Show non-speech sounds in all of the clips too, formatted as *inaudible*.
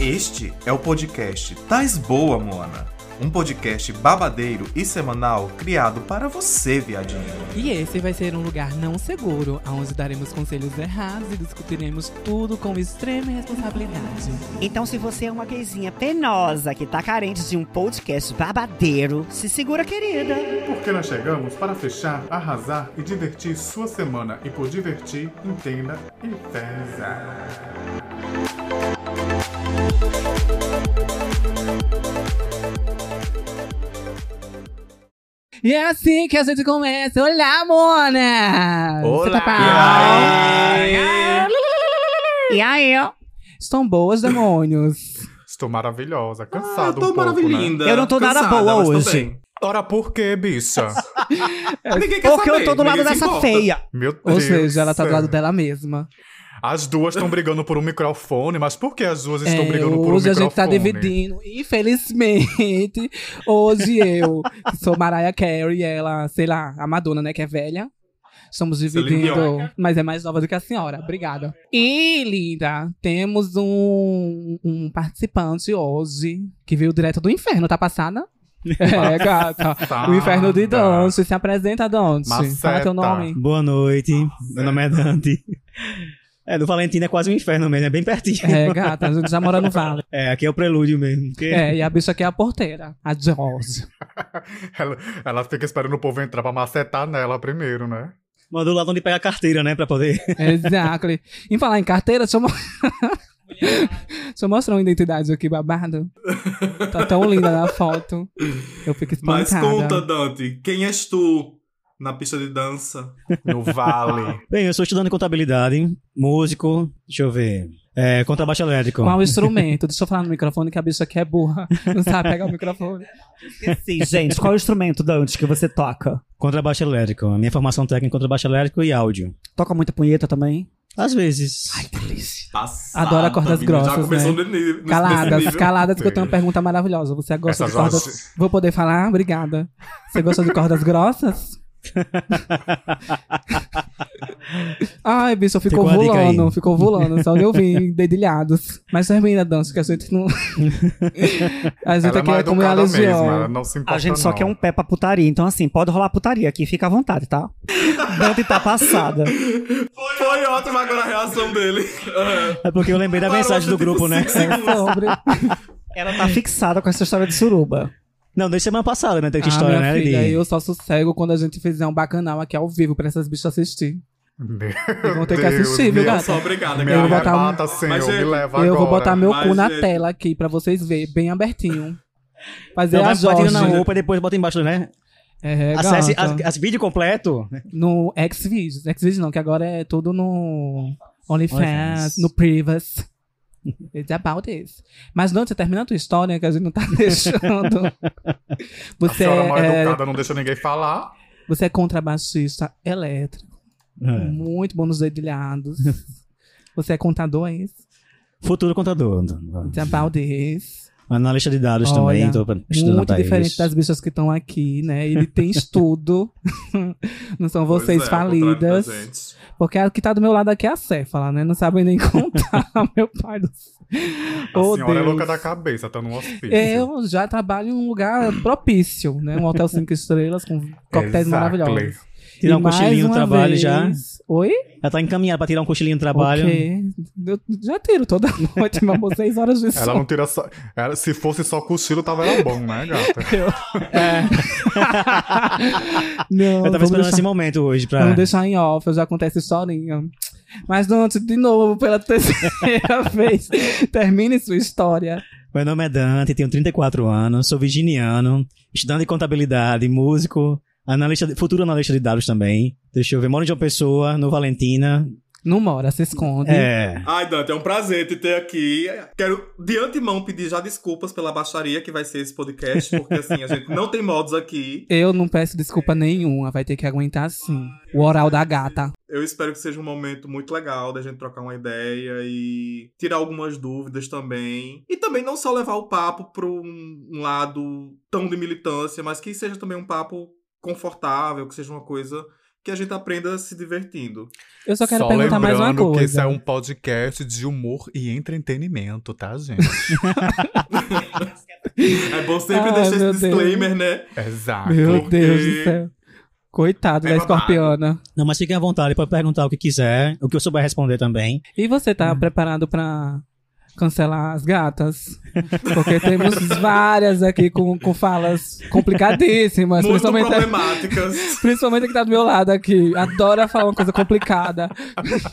Este é o podcast Tais Boa, Moana. Um podcast babadeiro e semanal criado para você, viadinho. E esse vai ser um lugar não seguro, onde daremos conselhos errados e discutiremos tudo com extrema responsabilidade. Então, se você é uma gayzinha penosa que tá carente de um podcast babadeiro, se segura, querida. Porque nós chegamos para fechar, arrasar e divertir sua semana. E por divertir, entenda e pesa. E é assim que a gente começa. Olá, Mona! Tá Olá! bem? E aí? E aí, ó. Estão boas, demônios? Estou maravilhosa, Ah, cansado tô um pouco, né? Eu não tô nada Cansada, boa mas tô hoje. Ora, por quê, bicha? *laughs* Ninguém quer Porque eu saber, tô do lado dessa importa. feia. Meu Deus. Ou seja, ela tá do lado dela mesma. As duas estão brigando por um microfone, mas por que as duas estão É, brigando por um hoje a microfone? gente tá dividindo. Infelizmente, hoje eu, sou Mariah Carey, e ela, sei lá, a Madonna, né, que é velha. Estamos dividindo, mas é mais nova do que a senhora. Obrigada. E, linda, temos um, um participante hoje que veio direto do inferno, tá passada? *laughs* É, gata. O inferno de Dante. Se apresenta, Dante. Fala teu nome. Boa noite, meu nome é Dante. É, do Valentina é quase um inferno mesmo, é bem pertinho. É, gata, a gente já mora no vale. É, aqui é o prelúdio mesmo. porque- É, e a bicha aqui é a porteira, a Josi. *laughs* Ela, ela fica esperando o povo entrar pra macetar nela primeiro, né? Mandou lá onde pega a carteira, né, pra poder... *laughs* Exato. Em falar em carteira, deixa eu, mo- *laughs* deixa eu mostrar uma identidade aqui, babado. Tá tão linda na foto. Eu fico Mas espantada. conta, Dante, quem és tu na pista de dança? No vale. *laughs* Bem, eu sou estudante de contabilidade, músico, deixa eu ver, é, contrabaixo elétrico. Qual o *laughs* instrumento? Deixa eu falar no microfone que a bicha aqui é burra. *laughs* Não sabe pegar o microfone. Sim, gente, qual é o instrumento, Dante, que você toca? Contrabaixo elétrico. A minha formação técnica é contrabaixo elétrico e áudio. Toca muita punheta também? Às vezes. Passada, Adora cordas menina, grossas, Já começou né? nesse Caladas, nível. caladas, que eu tenho uma pergunta maravilhosa. Você gosta Essas de cordas... Vou poder falar? Obrigada. Você gosta de cordas grossas? *laughs* Ai, bicho, ficou a vulando, ficou vulando, só de ouvir *laughs* dedilhados. Mas termina a dança, que a gente não. *laughs* a gente Ela é aqui é como a mesmo, ela legião. não se importa A gente só não. quer um pé pra putaria. Então, assim, pode rolar putaria aqui, fica à vontade, tá? Dante tá passada. Foi ótima agora a reação dele. É porque eu lembrei da Parou, mensagem do grupo, né? É sobre. Ela tá fixada com essa história de suruba. Não, desde semana passada, né? Teve Ah, história, minha né? filha, de- eu só sossego quando a gente fizer um bacanal aqui ao vivo pra essas bichas assistir. Meu Eles vão ter que Deus, assistir, viu, gata? Só obrigada, Eu vou botar um- arrebata, Senhor, Mas, me gente, leva eu vou agora. botar meu Mas, cu na tela aqui pra vocês verem, bem abertinho. Fazer Não, a vai vai tirando Jorge. na roupa e depois bota embaixo, né? É, Acesse as, as vídeo completo. né? No Xvideos. Xvideos não, que agora é tudo no OnlyFans, OnlyFans. no Privacy. It's about this. Mas não, você termina a tua história que a gente não tá *laughs* deixando. A Você senhora mal é, educada não deixa ninguém falar. você é contrabaixista elétrico. É. Muito bom nos dedilhados. *laughs* Você é contador, é isso? Futuro contador. It's about this. Analista de dados Olha, também, tô estudando Muito pra diferente eles. das bichas que estão aqui, né? Ele tem *laughs* estudo. *laughs* não são Pois vocês é, ao contrário falidas. gente. Porque a que tá do meu lado aqui é a Céfala, né? Não sabem nem *laughs* contar, meu pai do céu. A Oh, senhora é Deus. louca da cabeça, tá no hospício. Eu já trabalho em um lugar propício, né? Um hotel cinco estrelas com coquetéis Exactly. maravilhosos. Tirar E um cochilinho no uma trabalho já. vez- Oi? Ela tá encaminhada pra tirar um cochilinho no trabalho. Ok. Eu já tiro toda *laughs* noite, meu amor, seis horas de Ela sono. não tira só. ela- se fosse só cochilo, tava era bom, né, gata? *laughs* *laughs* Não, Eu tava esperando deixar- esse momento hoje pra. Vamos deixar em off, eu já essa historinha. Mas antes, de novo, pela terceira vez, termine sua história. Meu nome é Dante, tenho 34 anos, sou virginiano, estudante de contabilidade, músico, analista de- futuro analista de dados também. Deixa eu ver, moro em João Pessoa, no Valentina. Não mora, se esconde. É. Ai, Dante, é um prazer te ter aqui. Quero de antemão pedir já desculpas pela baixaria que vai ser esse podcast, porque assim, a gente não tem modos aqui. Eu não peço desculpa nenhuma, vai ter que aguentar sim. O oral da gata. Eu espero que seja um momento muito legal da gente trocar uma ideia e tirar algumas dúvidas também. E também não só levar o papo para um lado tão de militância, mas que seja também um papo confortável, que seja uma coisa que a gente aprenda se divertindo. Eu só quero Só perguntar mais uma lembrando coisa. que esse é um podcast de humor e entretenimento, tá, gente? *laughs* É bom sempre Ai, deixar esse disclaimer, né? Exato. Meu Porque- Deus do céu. Coitado É da babado. escorpiana. Não, mas fiquem à vontade para perguntar o que quiser, o que eu souber responder também. E você tá preparado pra cancelar as gatas? Porque temos várias aqui com, com falas complicadíssimas. Muito Principalmente, problemáticas. *laughs* principalmente a que tá do meu lado aqui. Adora falar uma coisa complicada.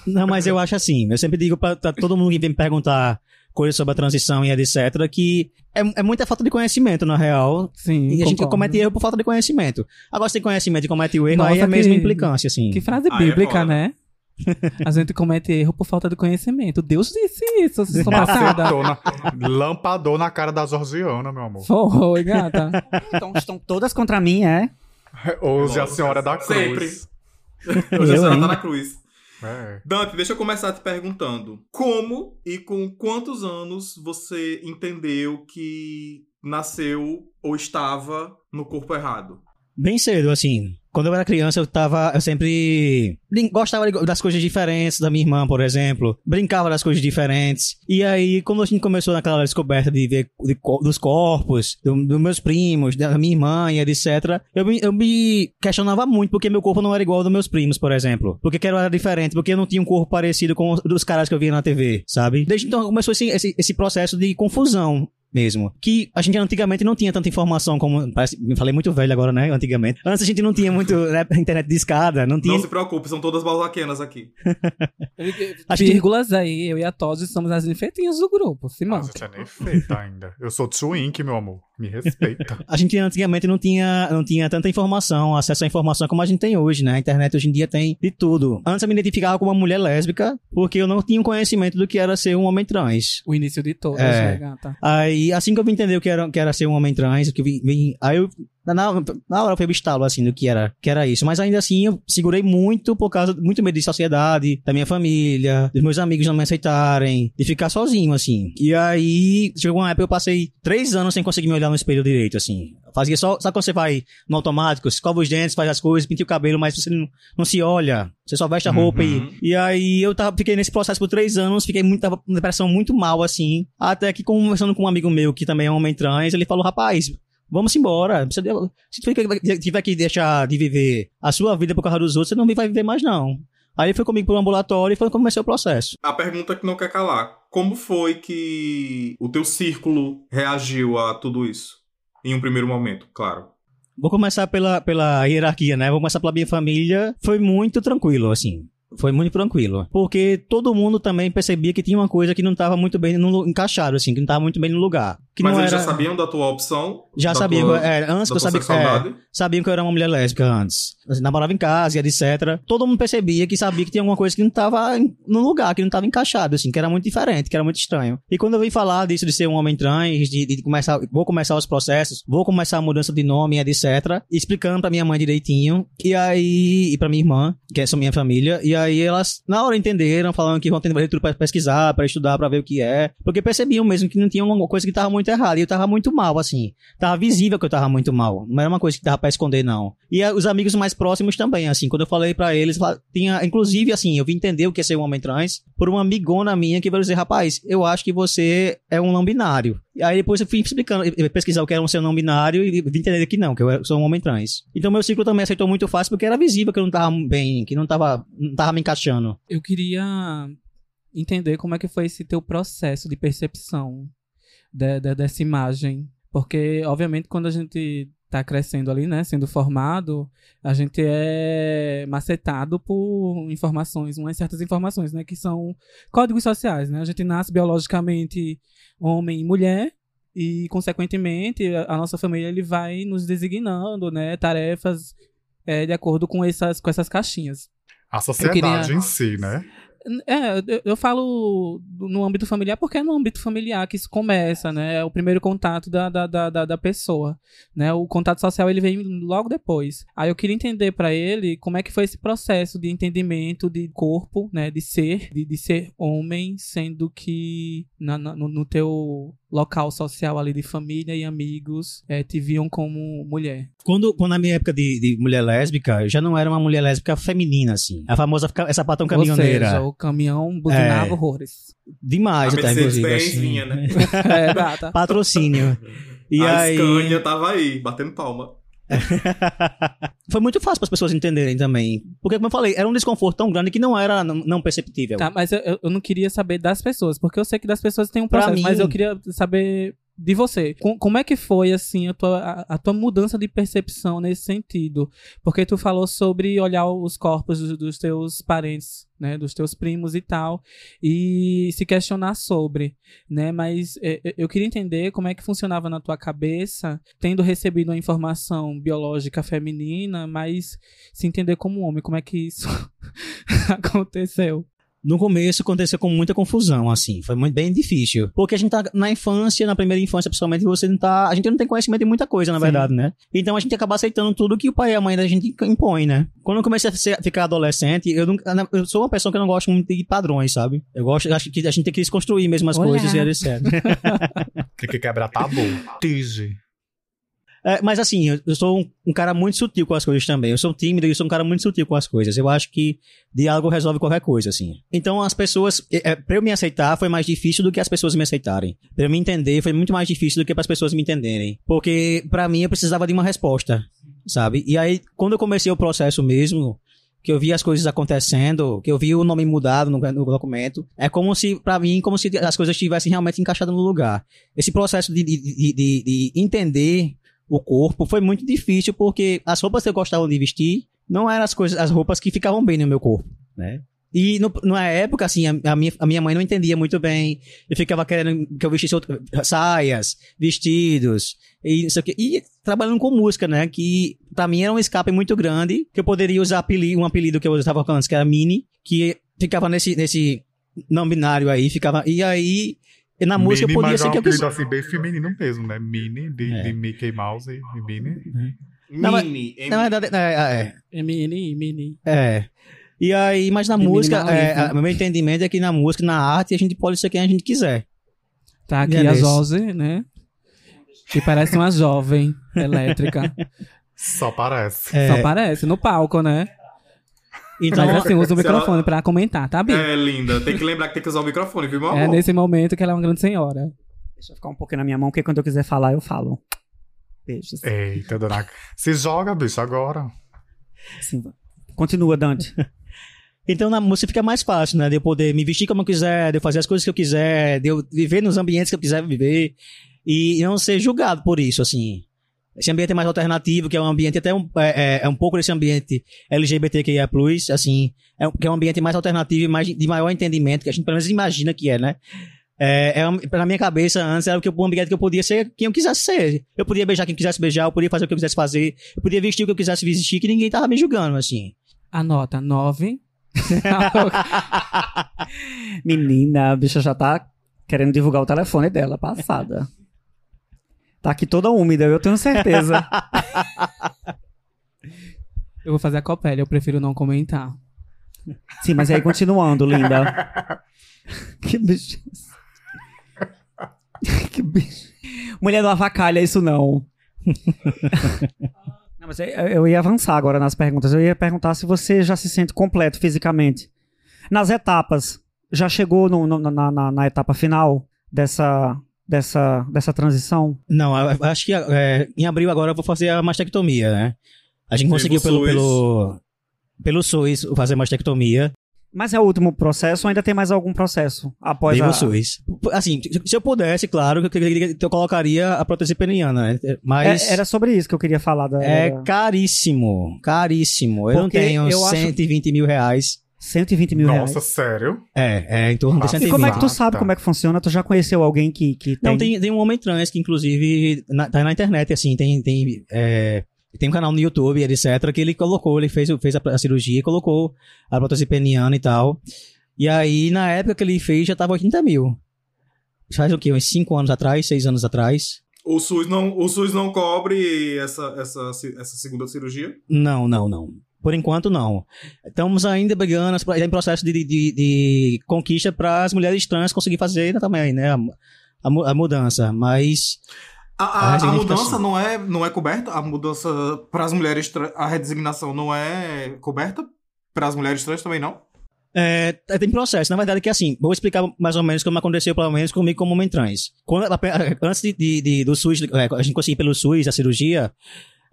Não, mas eu acho assim, eu sempre digo pra, pra todo mundo que vem me perguntar coisas sobre a transição e etc, que é, é muita falta de conhecimento, na real. Sim, E a gente comete erro por falta de conhecimento. Agora, se tem conhecimento e comete o erro, Nossa, aí é a mesma implicância, assim. Que frase Ah, é bíblica, foda. né? A gente comete erro por falta de conhecimento. Deus disse isso, vocês estão passadas. Macetou na... Cara da Georgiana, meu amor. Foi, gata. Então estão todas contra mim, é? Hoje a senhora da cruz. sempre. Hoje a senhora hein? tá na cruz. É. Dante, deixa eu começar te perguntando. Como e com quantos anos você entendeu que nasceu ou estava no corpo errado? Bem cedo, assim. Quando eu era criança, eu tava. Eu sempre. Gostava das coisas diferentes da minha irmã, por exemplo. Brincava das coisas diferentes. E aí, quando a gente começou naquela descoberta de ver de dos corpos, do- dos meus primos, da minha irmã e etc., eu me, eu me questionava muito porque meu corpo não era igual ao dos meus primos, por exemplo. Porque que era diferente, porque eu não tinha um corpo parecido com os dos caras que eu via na TV, sabe? Desde então começou esse, esse, esse processo de confusão mesmo. Que a gente antigamente não tinha tanta informação como. Parece, me falei muito velho agora, né? Antigamente. Antes a gente não tinha muito né, internet de escada, não tinha. Não se preocupe, são todas balzaquenas aqui. *laughs* Acho que- Vírgulas aí, eu e a Todd somos as infeitinhas do grupo. Se A manda. gente é nem feita ainda. Eu sou twink, meu amor. Me respeita. *laughs* A gente antigamente não tinha, não tinha tanta informação, acesso à informação como a gente tem hoje, né? A internet hoje em dia tem de tudo. Antes eu me identificava como uma mulher lésbica, porque eu não tinha um conhecimento do que era ser um homem trans. O início de todas, É. né, gata? Aí, assim que eu vim entender o que era, que era ser um homem trans, que eu vim, vim- aí eu, na, na hora foi o estalo, assim, do que era, que era isso. Mas ainda assim, eu segurei muito por causa, muito medo de sociedade, da minha família, dos meus amigos não me aceitarem, de ficar sozinho, assim. E aí, chegou uma época eu passei três anos sem conseguir me olhar no espelho direito, assim. Fazia só, sabe quando você vai no automático, escova os dentes, faz as coisas, pinta o cabelo, mas você não, não se olha, você só veste a roupa Uhum. e, e aí eu tava, fiquei nesse processo por três anos, fiquei muito, tava com depressão muito mal, assim, até que conversando com um amigo meu, que também é um homem trans, ele falou, rapaz, vamos embora, se tiver- que deixar de viver a sua vida por causa dos outros, você não vai viver mais não. Aí foi comigo pro ambulatório e foi como comecei o processo. A pergunta que não quer calar: como foi que o teu círculo reagiu a tudo isso? Em um primeiro momento, claro. Vou começar pela, pela hierarquia, né? Vou começar pela minha família. Foi muito tranquilo, assim. Foi muito tranquilo. Porque todo mundo também percebia que tinha uma coisa que não estava muito bem no, encaixado, assim, que não estava muito bem no lugar. Que Mas não eles era... já sabiam da tua opção? Já sabiam, é, antes que eu sabia, sexualidade? é, sabiam que eu era uma mulher lésbica antes. Assim, namorava em casa e etc. Todo mundo percebia que sabia que tinha alguma coisa que não tava em- no lugar, que não tava encaixado, assim, que era muito diferente, que era muito estranho. E quando eu vim falar disso de ser um homem trans, de, de começar, vou começar os processos, vou começar a mudança de nome, etc. Explicando pra minha mãe direitinho. E aí, e pra minha irmã, que é minha família. E aí elas, na hora entenderam, falando que vão ter tudo pra pesquisar, pra estudar, pra ver o que é. Porque percebiam mesmo que não tinha alguma coisa que tava muito errada. E eu tava muito mal, assim. Tava visível que eu tava muito mal. Não era uma coisa que dava pra esconder, não. E ah, os amigos mais próximos também, assim. Quando eu falei pra eles, tinha, inclusive, assim, eu vim entender o que é ser um homem trans por uma amigona minha que veio dizer, rapaz, eu acho que você é um não binário. E aí depois eu fui explicando, pesquisar o que era um ser não binário e vim entender que não, que eu sou um homem trans. Então meu ciclo também aceitou muito fácil porque era visível que eu não tava bem, que não tava, não tava me encaixando. Eu queria entender como é que foi esse teu processo de percepção de- de- dessa imagem. Porque, obviamente, quando a gente tá crescendo ali, né, sendo formado, a gente é macetado por informações, umas certas informações, né, que são códigos sociais, né? A gente nasce biologicamente homem e mulher e, consequentemente, a, a nossa família ele vai nos designando, né, tarefas é, de acordo com essas, com essas caixinhas. A sociedade queria- em si, né? É, eu, eu falo no âmbito familiar porque é no âmbito familiar que isso começa, né? É o primeiro contato da, da, da, da- pessoa, né? O contato social ele vem logo depois. Aí eu queria entender pra ele como é que foi esse processo de entendimento de corpo, né? De ser, de, de ser homem, sendo que na, na- no, no teu local social ali de família e amigos é, te viam como mulher. Quando, quando na minha época de, de mulher lésbica, eu já não era uma mulher lésbica feminina, assim. A famosa fica- essa patão caminhoneira. Ou seja, o caminhão buzinava É. horrores. Demais, A até, Mercedes inclusive. Assim. vinha, né? *laughs* é, gata. Patrocínio. *laughs* E a aí. Scania tava aí, batendo palma. *laughs* Foi muito fácil para as pessoas entenderem também. Porque, como eu falei, era um desconforto tão grande que não era não, não perceptível. Tá, mas eu- eu, não queria saber das pessoas, porque eu sei que das pessoas tem um Pra processo, mas mim- eu queria saber de você. Com- como é que foi, assim, a tua, a, a tua mudança de percepção nesse sentido? Porque tu falou sobre olhar os corpos dos, dos teus parentes, né, dos teus primos e tal, e se questionar sobre, né, mas é, é, eu queria entender como é que funcionava na tua cabeça, tendo recebido uma informação biológica feminina, mas se entender como homem, como é que isso *laughs* aconteceu? No começo aconteceu com muita confusão, assim. Foi muito, bem difícil. Porque a gente tá na infância, na primeira infância, principalmente, você não tá. A gente não tem conhecimento de muita coisa, na Sim. verdade, né? Então a gente acaba aceitando tudo que o pai e a mãe da gente impõe, né? Quando eu comecei a ser- ficar adolescente, eu, nunca, eu sou uma pessoa que não gosto muito de padrões, sabe? Eu gosto, acho que a gente tem que desconstruir mesmo as Olá. coisas e etc. *laughs* Tem que quebrar tabu. Tige. É, mas assim, eu, eu sou um, um cara muito sutil com as coisas também. Eu sou tímido e sou um cara muito sutil com as coisas. Eu acho que diálogo resolve qualquer coisa, assim. Então as pessoas, é, é, pra eu me aceitar foi mais difícil do que as pessoas me aceitarem. Pra eu me entender foi muito mais difícil do que para as pessoas me entenderem. Porque pra mim eu precisava de uma resposta, sabe? E aí, quando eu comecei o processo mesmo, que eu vi as coisas acontecendo, que eu vi o nome mudado no, no documento, é como se, pra mim, como se as coisas estivessem realmente encaixadas no lugar. Esse processo de, de, de- de entender o corpo foi muito difícil porque as roupas que eu gostava de vestir não eram as coisas, as roupas que ficavam bem no meu corpo, né? E no, na época, assim, a, a minha, a minha mãe não entendia muito bem. Eu ficava querendo que eu vestisse outra- saias, vestidos, e isso aqui. E trabalhando com música, né? Que pra mim era um escape muito grande, que eu poderia usar apelido, um apelido que eu usava antes, que era Mini, que ficava nesse, nesse não binário aí, ficava. E aí, na música Mini, podia é ser que eu quisesse. assim bem feminino mesmo, né? Mini, de, É. de Mickey Mouse e Mini. Não, mas- Mini. M- Na verdade, é, é, Mini, mini. É. E aí, mas na Menino música, na é, a- o meu entendimento é que na música, na arte, a gente pode ser quem a gente quiser. Tá aqui Beleza. a Josi, né? Que parece uma jovem elétrica. Só parece. É, Só parece, no palco, né? Então, Mas assim, usa o se ela- microfone pra comentar, tá, Bi? É, linda. Tem que lembrar que tem que usar o microfone, viu, meu amor? É nesse momento que ela é uma grande senhora. Deixa eu ficar um pouquinho na minha mão, porque quando eu quiser falar, eu falo. Beijos. Eita, dona. Se joga, bicho, agora. Sim. Continua, Dante. *laughs* então na música fica mais fácil, né? De eu poder me vestir como eu quiser, de eu fazer as coisas que eu quiser, de eu viver nos ambientes que eu quiser viver e não ser julgado por isso, assim. Esse ambiente é mais alternativo, que é um ambiente até um, é, é- é um pouco desse ambiente LGBTQIA+, assim, é um, que é um ambiente mais alternativo e mais, de maior entendimento, que a gente pelo menos imagina que é, né? É, é minha cabeça, antes, era o que um ambiente que eu podia ser quem eu quisesse ser. Eu podia beijar quem eu quisesse beijar, eu podia fazer o que eu quisesse fazer, eu podia vestir o que eu quisesse vestir, que ninguém tava me julgando, assim. Anota, nove. *laughs* Menina, a bicha já tá querendo divulgar o telefone dela, passada. Tá aqui toda úmida, eu tenho certeza. *laughs* Eu vou fazer a copélia, eu prefiro não comentar. Sim, mas aí continuando, linda. *laughs* Que bicho. *laughs* que bicho. Mulher não avacalha isso não. não mas eu- eu ia avançar agora nas perguntas. Eu ia perguntar se você já se sente completo fisicamente. Nas etapas, já chegou no- no- na, na- na etapa final dessa, dessa, dessa transição? Não, acho que é, em abril agora eu vou fazer a mastectomia, né? A gente conseguiu pelo, SUS. pelo, pelo SUS fazer a mastectomia. Mas é o último processo ou ainda tem mais algum processo após Viva a... o SUS. Assim, se- eu pudesse, claro, que eu, eu colocaria a prótese peniana, né? Mas É, era sobre isso que eu queria falar. Da, é caríssimo, caríssimo. Eu não Porque tenho eu acho- 120 mil reais. 120 mil reais. Nossa, sério? É, é em torno de Nossa. 120. E como é que tu Ah, sabe tá. como é que funciona? Tu já conheceu alguém que, que tem? Não, tem, tem um homem trans que, inclusive, na, tá na internet, assim, tem, tem, é, tem um canal no YouTube, etc., que ele colocou, ele fez, fez a, a cirurgia e colocou a prótese peniana e tal. E aí, na época que ele fez, já tava 80 mil. Faz o quê? Uns 5 anos atrás, 6 anos atrás? O SUS não, o SUS não cobre essa, essa, essa segunda cirurgia? Não, não, não. Por enquanto, não. Estamos ainda brigando, em processo de, de, de conquista para as mulheres trans conseguir fazer também, né? A, a, a mudança, mas A, A a- a mudança não é, não é coberta? A mudança para as mulheres trans, a redesignação não é coberta? Para as mulheres trans também não? É, é, tem processo. Na verdade, que assim, vou explicar mais ou menos como aconteceu, pelo menos comigo como homem trans. Quando, antes de, de- de- do SUS, é, a gente conseguir pelo SUS a cirurgia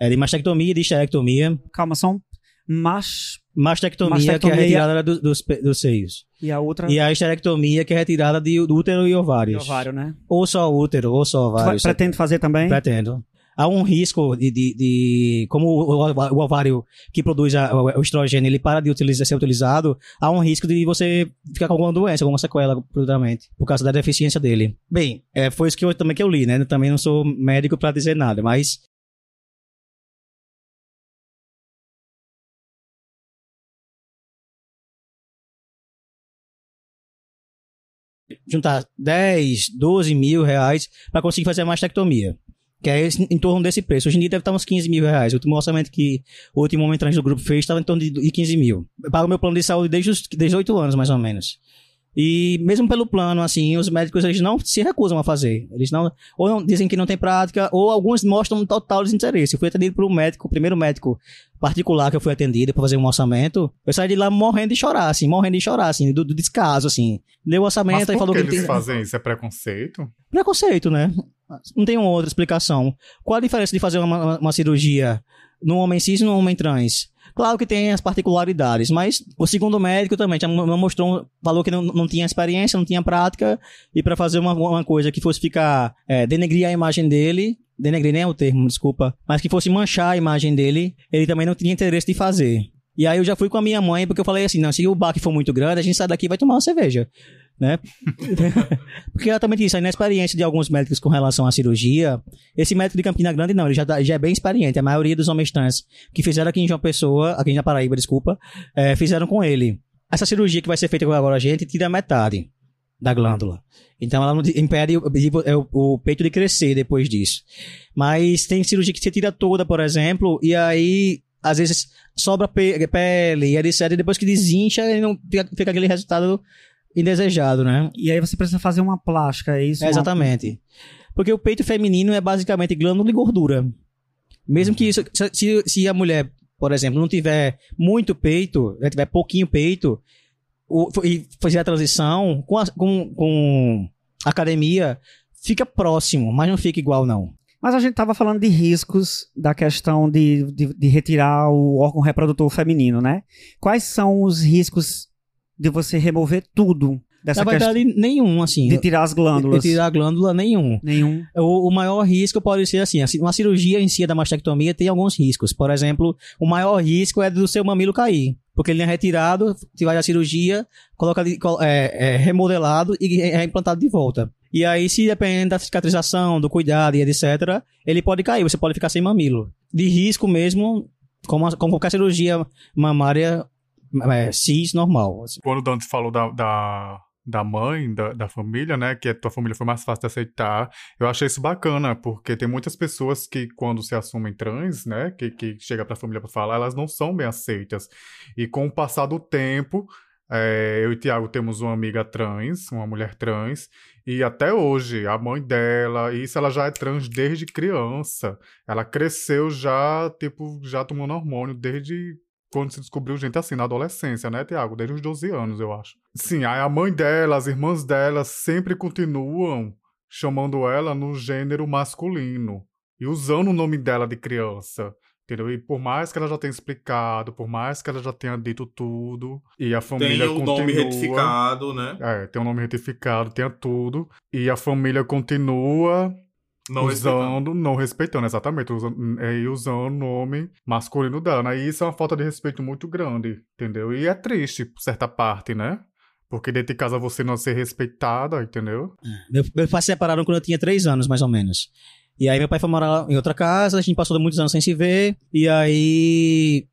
é, de mastectomia e de esterectomia. Calma, só um. Mas. Mastectomia, que é Mastectomia- retirada do- dos, dos seios. E a outra. E a esterectomia, que é retirada de, do útero e e ovários. ovário, né? Ou só útero, ou só Tu ovários. pretende fazer também? Pretendo. Há um risco de, de, de- como o, ovário que produz a- o, o estrogênio, ele para de utilizar, ser utilizado, há um risco de você ficar com alguma doença, alguma sequela futuramente, por causa da deficiência dele. Bem, é, foi isso que eu, também que eu li, né? Eu também não sou médico para dizer nada, mas juntar 10, 12 mil reais para conseguir fazer a mastectomia. Que é esse- em torno desse preço. Hoje em dia deve estar uns 15 mil reais. O último orçamento que o último homem trans do grupo fez estava em torno de de 15 mil. Eu pago meu plano de saúde desde os desde 8 anos, mais ou menos. E mesmo pelo plano, assim, os médicos eles não se recusam a fazer. Eles não, ou não, dizem que não tem prática, ou alguns mostram um total desinteresse. Eu fui atendido por um médico, o primeiro médico particular que eu fui atendido para fazer um orçamento. Eu saí de lá morrendo de chorar, assim, morrendo de chorar, assim, do, do descaso, assim. Deu o orçamento Mas e falou que que eles tem- fazem isso? É preconceito? preconceito, né? Não tem outra explicação. Qual a diferença de fazer uma, uma- uma cirurgia num homem cis e num homem trans? Claro que tem as particularidades, mas o segundo médico também já mo- mostrou, falou que não, não tinha experiência, não tinha prática, e para fazer uma, uma coisa que fosse ficar, é, denegrir a imagem dele, denegrir nem é o termo, desculpa, mas que fosse manchar a imagem dele, ele também não tinha interesse de fazer. E aí eu já fui com a minha mãe, porque eu falei assim, não, se o baque for muito grande, a gente sai daqui e vai tomar uma cerveja, né? *laughs* Porque exatamente isso, a inexperiência de alguns médicos com relação à cirurgia. Esse médico de Campina Grande, não, ele já, tá- já é bem experiente. A maioria dos homens trans que fizeram aqui em João Pessoa, aqui na Paraíba, desculpa, é, fizeram com ele. Essa cirurgia que vai ser feita agora a gente tira metade da glândula. Então ela impede o, é o- o peito de crescer depois disso. Mas tem cirurgia que você tira toda, por exemplo, e aí às vezes sobra pe- pele e etc. E depois que desincha, ele não fica, fica aquele resultado indesejado, né? E aí você precisa fazer uma plástica, é isso? É, Uma- exatamente. Porque o peito feminino é basicamente glândula e gordura. Mesmo que isso, se- se, a mulher, por exemplo, não tiver muito peito, né, tiver pouquinho peito, o- e fazer a transição com, a- com, com academia, fica próximo, mas não fica igual, não. Mas a gente tava falando de riscos da questão de, de, de retirar o órgão reprodutor feminino, né? Quais são os riscos de você remover tudo dessa Na questão verdade, nenhum, assim. de tirar as glândulas? De tirar a glândula, nenhum. Nenhum. O, o maior risco pode ser assim, uma cirurgia em si da mastectomia tem alguns riscos. Por exemplo, o maior risco é do seu mamilo cair. Porque ele é retirado, vai à cirurgia, coloca é, é remodelado e é implantado de volta. E aí, se dependendo da cicatrização, do cuidado e etc., ele pode cair, você pode ficar sem mamilo. De risco mesmo, como, a- como qualquer cirurgia mamária é, cis normal. assim. Quando o Dante falou da, da, da mãe, da, da família, né? Que a tua família foi mais fácil de aceitar. Eu achei isso bacana, porque tem muitas pessoas que, quando se assumem trans, né? Que, que chega pra família pra falar, elas não são bem aceitas. E com o passar do tempo, é, eu e Tiago temos uma amiga trans, uma mulher trans, e até hoje, a mãe dela, isso ela já é trans desde criança. Ela cresceu já, tipo, já tomando hormônio desde quando se descobriu gente assim, na adolescência, né, Tiago? Desde os 12 anos, eu acho. Sim, a mãe dela, as irmãs dela sempre continuam chamando ela no gênero masculino e usando o nome dela de criança. Entendeu? E por mais que ela já tenha explicado, por mais que ela já tenha dito tudo, e a família Tem o continua... nome retificado, né? É, tem um nome retificado, tem tudo. E a família continua Não respeitando. usando, não respeitando, exatamente, usando, é, e usando o nome masculino dela. né? E isso é uma falta de respeito muito grande, entendeu? E é triste, por certa parte, né? Porque dentro de casa você não ser respeitada, entendeu? Meu, meus pais se separaram quando eu tinha três anos, mais ou menos. E aí meu pai foi morar em outra casa, a gente passou muitos anos sem se ver, e aí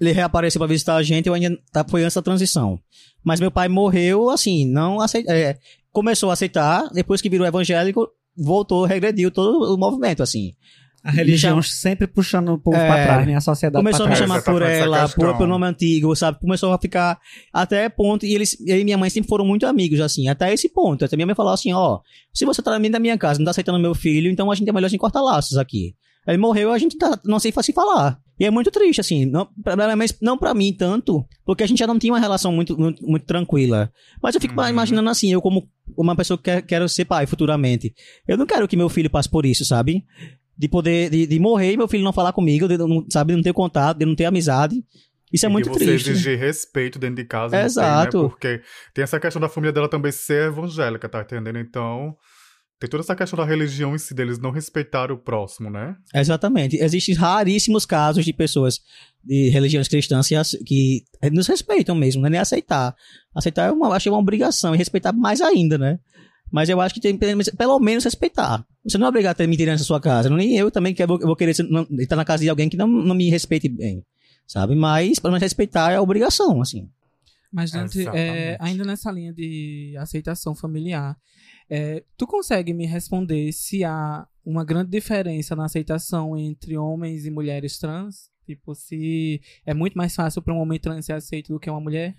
ele reapareceu pra visitar a gente, eu ainda tá, foi antes da transição. Mas meu pai morreu, assim, não aceit, é, começou a aceitar, depois que virou evangélico, voltou, regrediu todo o movimento, assim. A religião sempre puxando o povo É. pra trás, né? A sociedade Começou a me chamar Essa- por ela, por, pelo nome antigo, sabe? Começou a ficar até ponto. E eles, eu e minha mãe sempre foram muito amigos, assim, até esse ponto. Até minha mãe falou assim: ó, se você tá dentro da minha casa, não tá aceitando meu filho, então a gente é melhor a gente cortar laços aqui. Ele morreu, a gente tá, não sei se falar. E é muito triste, assim, não pra, mas não pra mim tanto, porque a gente já não tinha uma relação muito, muito, muito tranquila. Mas eu fico Uhum. imaginando assim, eu como uma pessoa que quer, quero ser pai futuramente, eu não quero que meu filho passe por isso, sabe? De poder, de, de morrer e meu filho não falar comigo, de, não, sabe, de não ter contato, de não ter amizade. Isso é E muito você triste. exigir respeito dentro de casa. não tem, Exato. né? Porque tem essa questão da família dela também ser evangélica, tá entendendo? Então, tem toda essa questão da religião em si, deles não respeitar o próximo, né? Exatamente. Existem raríssimos casos de pessoas de religiões cristãs que, nos respeitam mesmo, não é nem aceitar. Aceitar é uma, acho que é uma obrigação e respeitar mais ainda, né? Mas eu acho que tem pelo menos- pelo menos respeitar. Você não é obrigado a ter mentira na sua casa. Nem eu também que eu vou, querer não- estar na casa de alguém que não, não me respeite bem. Sabe? Mas, pelo menos respeitar é obrigação, assim. Mas, Dante, é, ainda nessa linha de aceitação familiar, é, tu consegue me responder se há uma grande diferença na aceitação entre homens e mulheres trans? Tipo, se é muito mais fácil para um homem trans ser aceito do que uma mulher?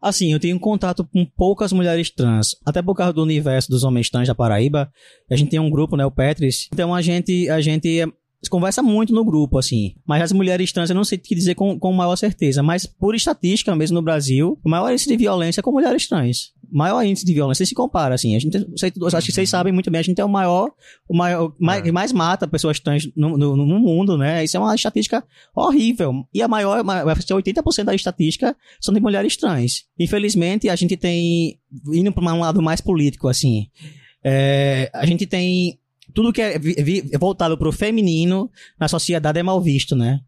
Assim, eu tenho contato com poucas mulheres trans, até por causa do universo dos homens trans da Paraíba. A gente tem um grupo, né, o Petris. Então a gente, a gente é, conversa muito no grupo, assim. Mas as mulheres trans eu não sei o que dizer com, com maior certeza. Mas por estatística mesmo no Brasil, o maior índice de violência é com mulheres trans. O maior índice de violência se compara, assim. A gente, sei- acho que vocês sabem muito bem, a gente é o maior, o maior, mais, que mais mata pessoas trans no, no, no mundo, né? Isso é uma estatística horrível. E a maior, vai ser 80% da estatística são de mulheres trans. Infelizmente, a gente tem, indo para um lado mais político, assim, é, a gente tem tudo que é voltado pro feminino na sociedade é mal visto, né?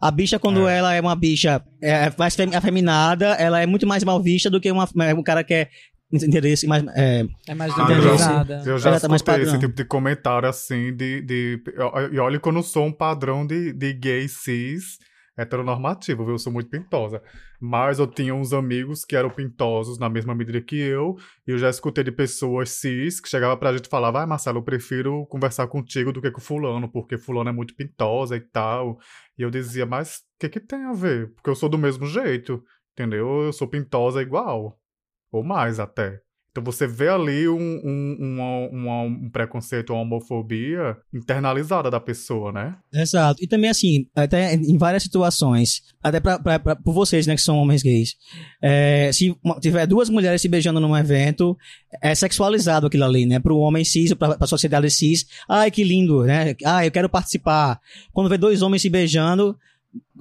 A bicha, quando É. ela é uma bicha é, mais fem- afeminada, ela é muito mais mal vista do que uma, um cara que é interesse mais. É, É mais Ah. Eu já Ela tá mais escutei esse tipo de comentário assim, de. de e olha que eu não sou um padrão de, de gay cis heteronormativo, viu? Eu sou muito pintosa. Mas eu tinha uns amigos que eram pintosos na mesma medida que eu, e eu já escutei de pessoas cis que chegavam pra gente e falavam: Ah, Marcelo, eu prefiro conversar contigo do que com Fulano, porque Fulano é muito pintosa e tal. E eu dizia: Mas o que, que tem a ver? Porque eu sou do mesmo jeito, entendeu? Eu sou pintosa igual. Ou mais até. Então você vê ali um, um, uma- um preconceito, uma homofobia internalizada da pessoa, né? Exato. E também, assim, até em várias situações, até por vocês, né, que são homens gays, é, se tiver duas mulheres se beijando num evento, é sexualizado aquilo ali, né? Pro homem cis, pra, pra sociedade cis, ai, que lindo, né? Ah, eu quero participar. Quando vê dois homens se beijando,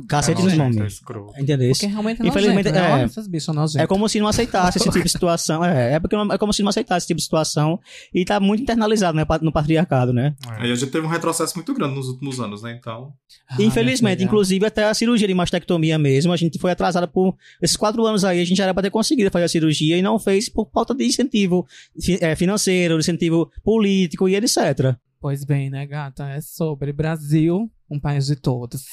cacete nos é nomes. escroto. Entendeu? Porque realmente é Infelizmente, nojento, né? é. Essas bichas nojentas. É como se não aceitasse esse tipo de *laughs* situação. É, é porque não- é como se não aceitasse esse tipo de situação. E tá muito internalizado né, no patriarcado, né? É. Aí a gente teve um retrocesso muito grande nos últimos anos, né? Então. Ah, Infelizmente, inclusive até a cirurgia de mastectomia mesmo, a gente foi atrasada por esses quatro anos aí, a gente já era pra ter conseguido fazer a cirurgia e não fez por falta de incentivo fi- financeiro, de incentivo político e etc. Pois bem, né, gata? É sobre Brasil, um país de todos.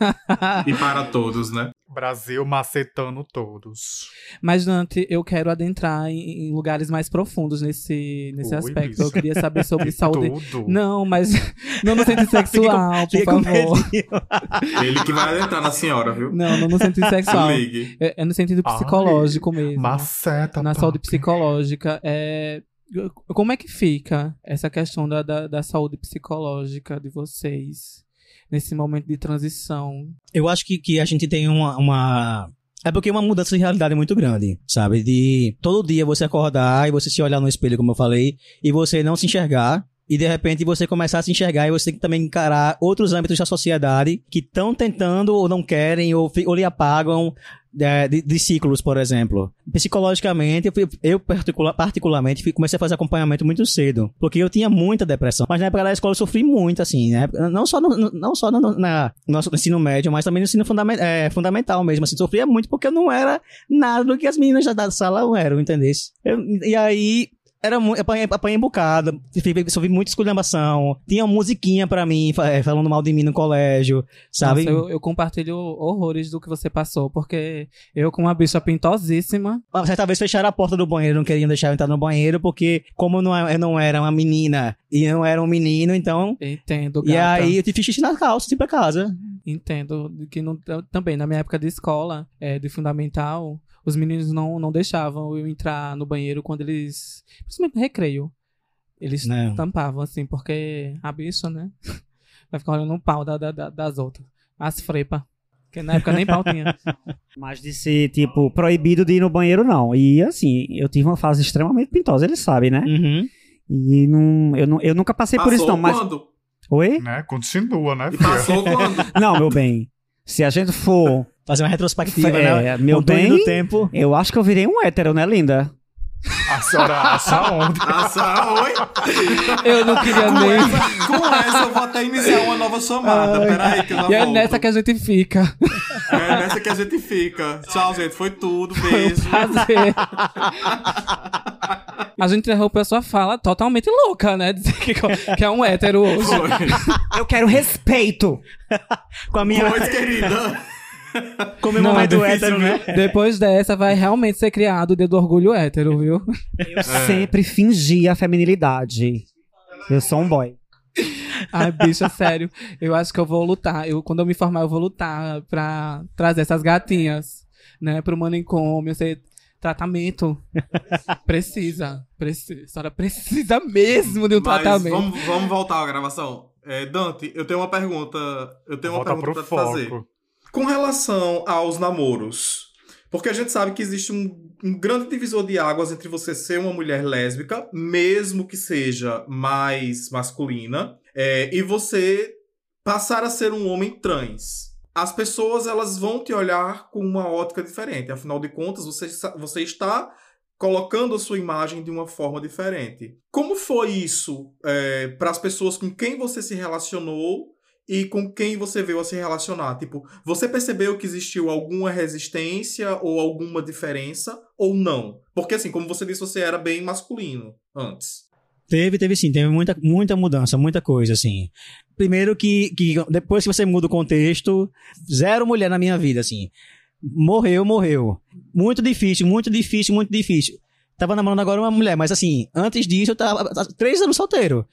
*laughs* E para todos, né? Brasil macetando todos. Mas, Dante, eu quero adentrar em, em lugares mais profundos nesse, nesse Oi, aspecto. bicho. Eu queria saber sobre *laughs* saúde. tudo. Não, mas *laughs* não no sentido sexual, por favor. Ele que vai adentrar na senhora, viu? Não, não no sentido sexual. É, é no sentido Ai, psicológico mesmo. Maceta. na saúde papi. psicológica. É, como é que fica essa questão da, da, da saúde psicológica de vocês nesse momento de transição? Eu acho que, que a gente tem uma, uma. É porque é uma mudança de realidade muito grande, sabe? De todo dia você acordar e você se olhar no espelho, como eu falei, e você não se enxergar. E de repente você começar a se enxergar e você tem que também encarar outros âmbitos da sociedade que estão tentando ou não querem ou, ou lhe apagam é, de, de ciclos, por exemplo. Psicologicamente, eu, fui- eu particular- particularmente fui- comecei a fazer acompanhamento muito cedo, porque eu tinha muita depressão. Mas na época da escola eu sofri muito, assim, né? Não só no, não só no, na, no nosso ensino médio, mas também no ensino é, fundamental mesmo. Assim, sofria muito porque eu não era nada do que as meninas da, sala eram, entendeu? Eu- e aí Era muito. Apanhei, apanhei um bocado. Sofri muita esculhambação. Tinha uma musiquinha pra mim, é, falando mal de mim no colégio, sabe? Nossa, eu, eu compartilho horrores do que você passou, porque eu, com uma bicha pintosíssima, Uma certa vez fecharam a porta do banheiro, não queriam deixar eu entrar no banheiro, porque como eu não, eu não era uma menina e eu não era um menino, então. entendo, E gata. aí eu fiz xixi na calça, fui pra casa. Entendo que não, também na minha época de escola, é, de fundamental, os meninos não, não deixavam eu entrar no banheiro quando eles. Principalmente no recreio. Eles Não. tampavam, assim, porque a bicha, né? *laughs* Vai ficar olhando o pau da, da- da- das outras. As frepas. Porque na época nem pau tinha. *laughs* Mas de ser, tipo, proibido de ir no banheiro, não. E assim, eu tive uma fase extremamente pintosa, ele sabe, né? Uhum. E não, eu, não, eu nunca passei por isso, Passou não. Mas. quando? Oi? Né? Continua, né, E filha? passou quando? *laughs* Não, meu bem. Se a gente for. Fazer uma retrospectiva, É, né? meu bem. do tempo. Eu acho que eu virei um hétero, né, linda? A senhora acha onde? Assa, oi? Eu não queria Com nem. essa, com essa eu vou até iniciar uma nova chamada. Peraí, que eu já E é volto. nessa que a gente fica. É nessa que a gente fica. Tchau, gente. Foi tudo. Beijo. Prazer. A gente interrompeu a sua fala totalmente louca, né? Dizer que, que é um hétero hoje. Foi. Eu quero respeito! Com a minha. Pois, querida. Com o meu Não, momento difícil, hétero, né? Depois dessa, vai realmente ser criado o dedo do orgulho hétero, viu? Eu sempre fingi a feminilidade. Eu sou um boy. Ai, bicha, sério. Eu acho que eu vou lutar. Eu, quando eu me formar, eu vou lutar pra trazer essas gatinhas, né, pro manicômio, ser tratamento. Precisa. Precisa. A senhora precisa mesmo de um Mas tratamento. vamos, vamos voltar à gravação. É, Dante, eu tenho uma pergunta. Eu tenho uma Volta pergunta pro pra te fazer. Com relação aos namoros, porque a gente sabe que existe um, um grande divisor de águas entre você ser uma mulher lésbica, mesmo que seja mais masculina, é, e você passar a ser um homem trans. As pessoas elas vão te olhar com uma ótica diferente. Afinal de contas, você, você está colocando a sua imagem de uma forma diferente. Como foi isso para as pessoas com quem você se relacionou e com quem você veio a se relacionar? Tipo, você percebeu que existiu alguma resistência ou alguma diferença ou não? Porque assim, como você disse, você era bem masculino antes. Teve, teve sim, teve muita, muita mudança, muita coisa, assim. Primeiro que, que depois que você muda o contexto, zero mulher na minha vida, assim. Morreu, morreu. Muito difícil, muito difícil, muito difícil. Tava namorando agora uma mulher, mas assim, antes disso eu tava três anos solteiro.